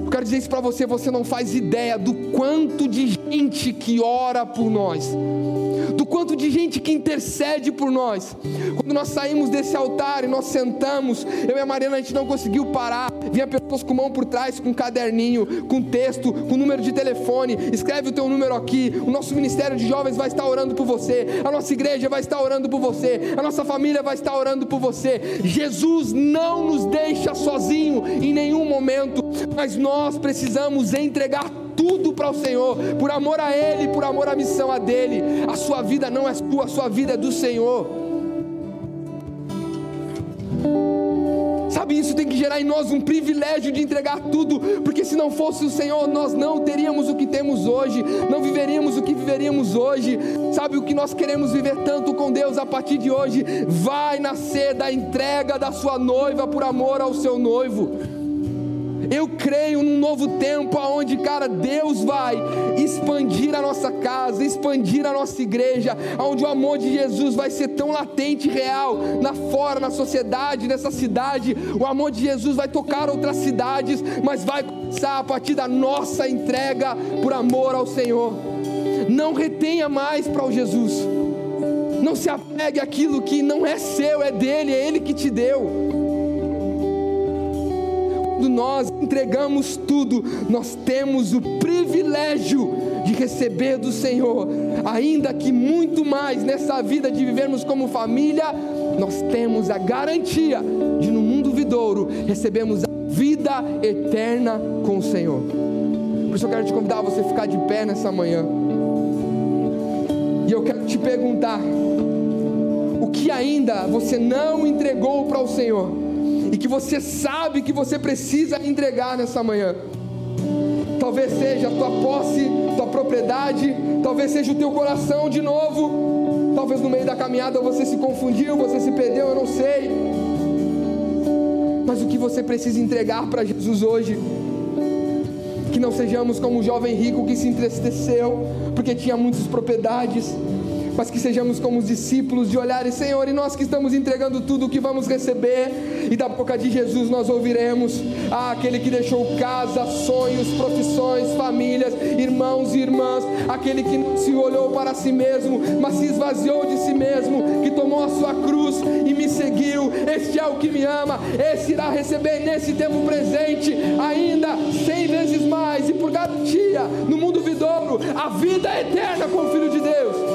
eu quero dizer isso para você, você não faz ideia do quanto de gente que ora por nós do quanto de gente que intercede por nós. Quando nós saímos desse altar e nós sentamos, eu e a Mariana a gente não conseguiu parar. Vinha pessoas com mão por trás, com um caderninho, com texto, com número de telefone. Escreve o teu número aqui. O nosso ministério de jovens vai estar orando por você. A nossa igreja vai estar orando por você. A nossa família vai estar orando por você. Jesus não nos deixa sozinho em nenhum momento, mas nós precisamos entregar tudo para o Senhor, por amor a Ele, por amor à missão a dele. A sua vida não é sua, a sua vida é do Senhor. Sabe, isso tem que gerar em nós um privilégio de entregar tudo, porque se não fosse o Senhor, nós não teríamos o que temos hoje, não viveríamos o que viveríamos hoje. Sabe, o que nós queremos viver tanto com Deus a partir de hoje vai nascer da entrega da sua noiva por amor ao seu noivo. Eu creio num novo tempo onde, cara, Deus vai expandir a nossa casa, expandir a nossa igreja, onde o amor de Jesus vai ser tão latente e real na fora, na sociedade, nessa cidade. O amor de Jesus vai tocar outras cidades, mas vai começar a partir da nossa entrega por amor ao Senhor. Não retenha mais para o Jesus. Não se apegue àquilo que não é seu, é dele, é ele que te deu quando nós entregamos tudo, nós temos o privilégio de receber do Senhor, ainda que muito mais nessa vida de vivermos como família, nós temos a garantia de no mundo vidouro recebermos a vida eterna com o Senhor. Por isso eu quero te convidar a você ficar de pé nessa manhã. E eu quero te perguntar: o que ainda você não entregou para o Senhor? E que você sabe que você precisa entregar nessa manhã. Talvez seja a tua posse, tua propriedade, talvez seja o teu coração de novo. Talvez no meio da caminhada você se confundiu, você se perdeu, eu não sei. Mas o que você precisa entregar para Jesus hoje? Que não sejamos como o jovem rico que se entristeceu porque tinha muitas propriedades mas que sejamos como os discípulos de olharem, Senhor, e nós que estamos entregando tudo o que vamos receber, e da boca de Jesus nós ouviremos ah, aquele que deixou casa, sonhos, profissões, famílias, irmãos e irmãs, aquele que não se olhou para si mesmo, mas se esvaziou de si mesmo, que tomou a sua cruz e me seguiu. Este é o que me ama, esse irá receber nesse tempo presente, ainda cem vezes mais, e por garantia, no mundo vidouro, a vida eterna com o Filho de Deus.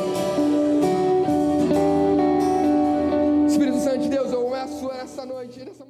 De Deus, eu começo nessa noite, nessa manhã.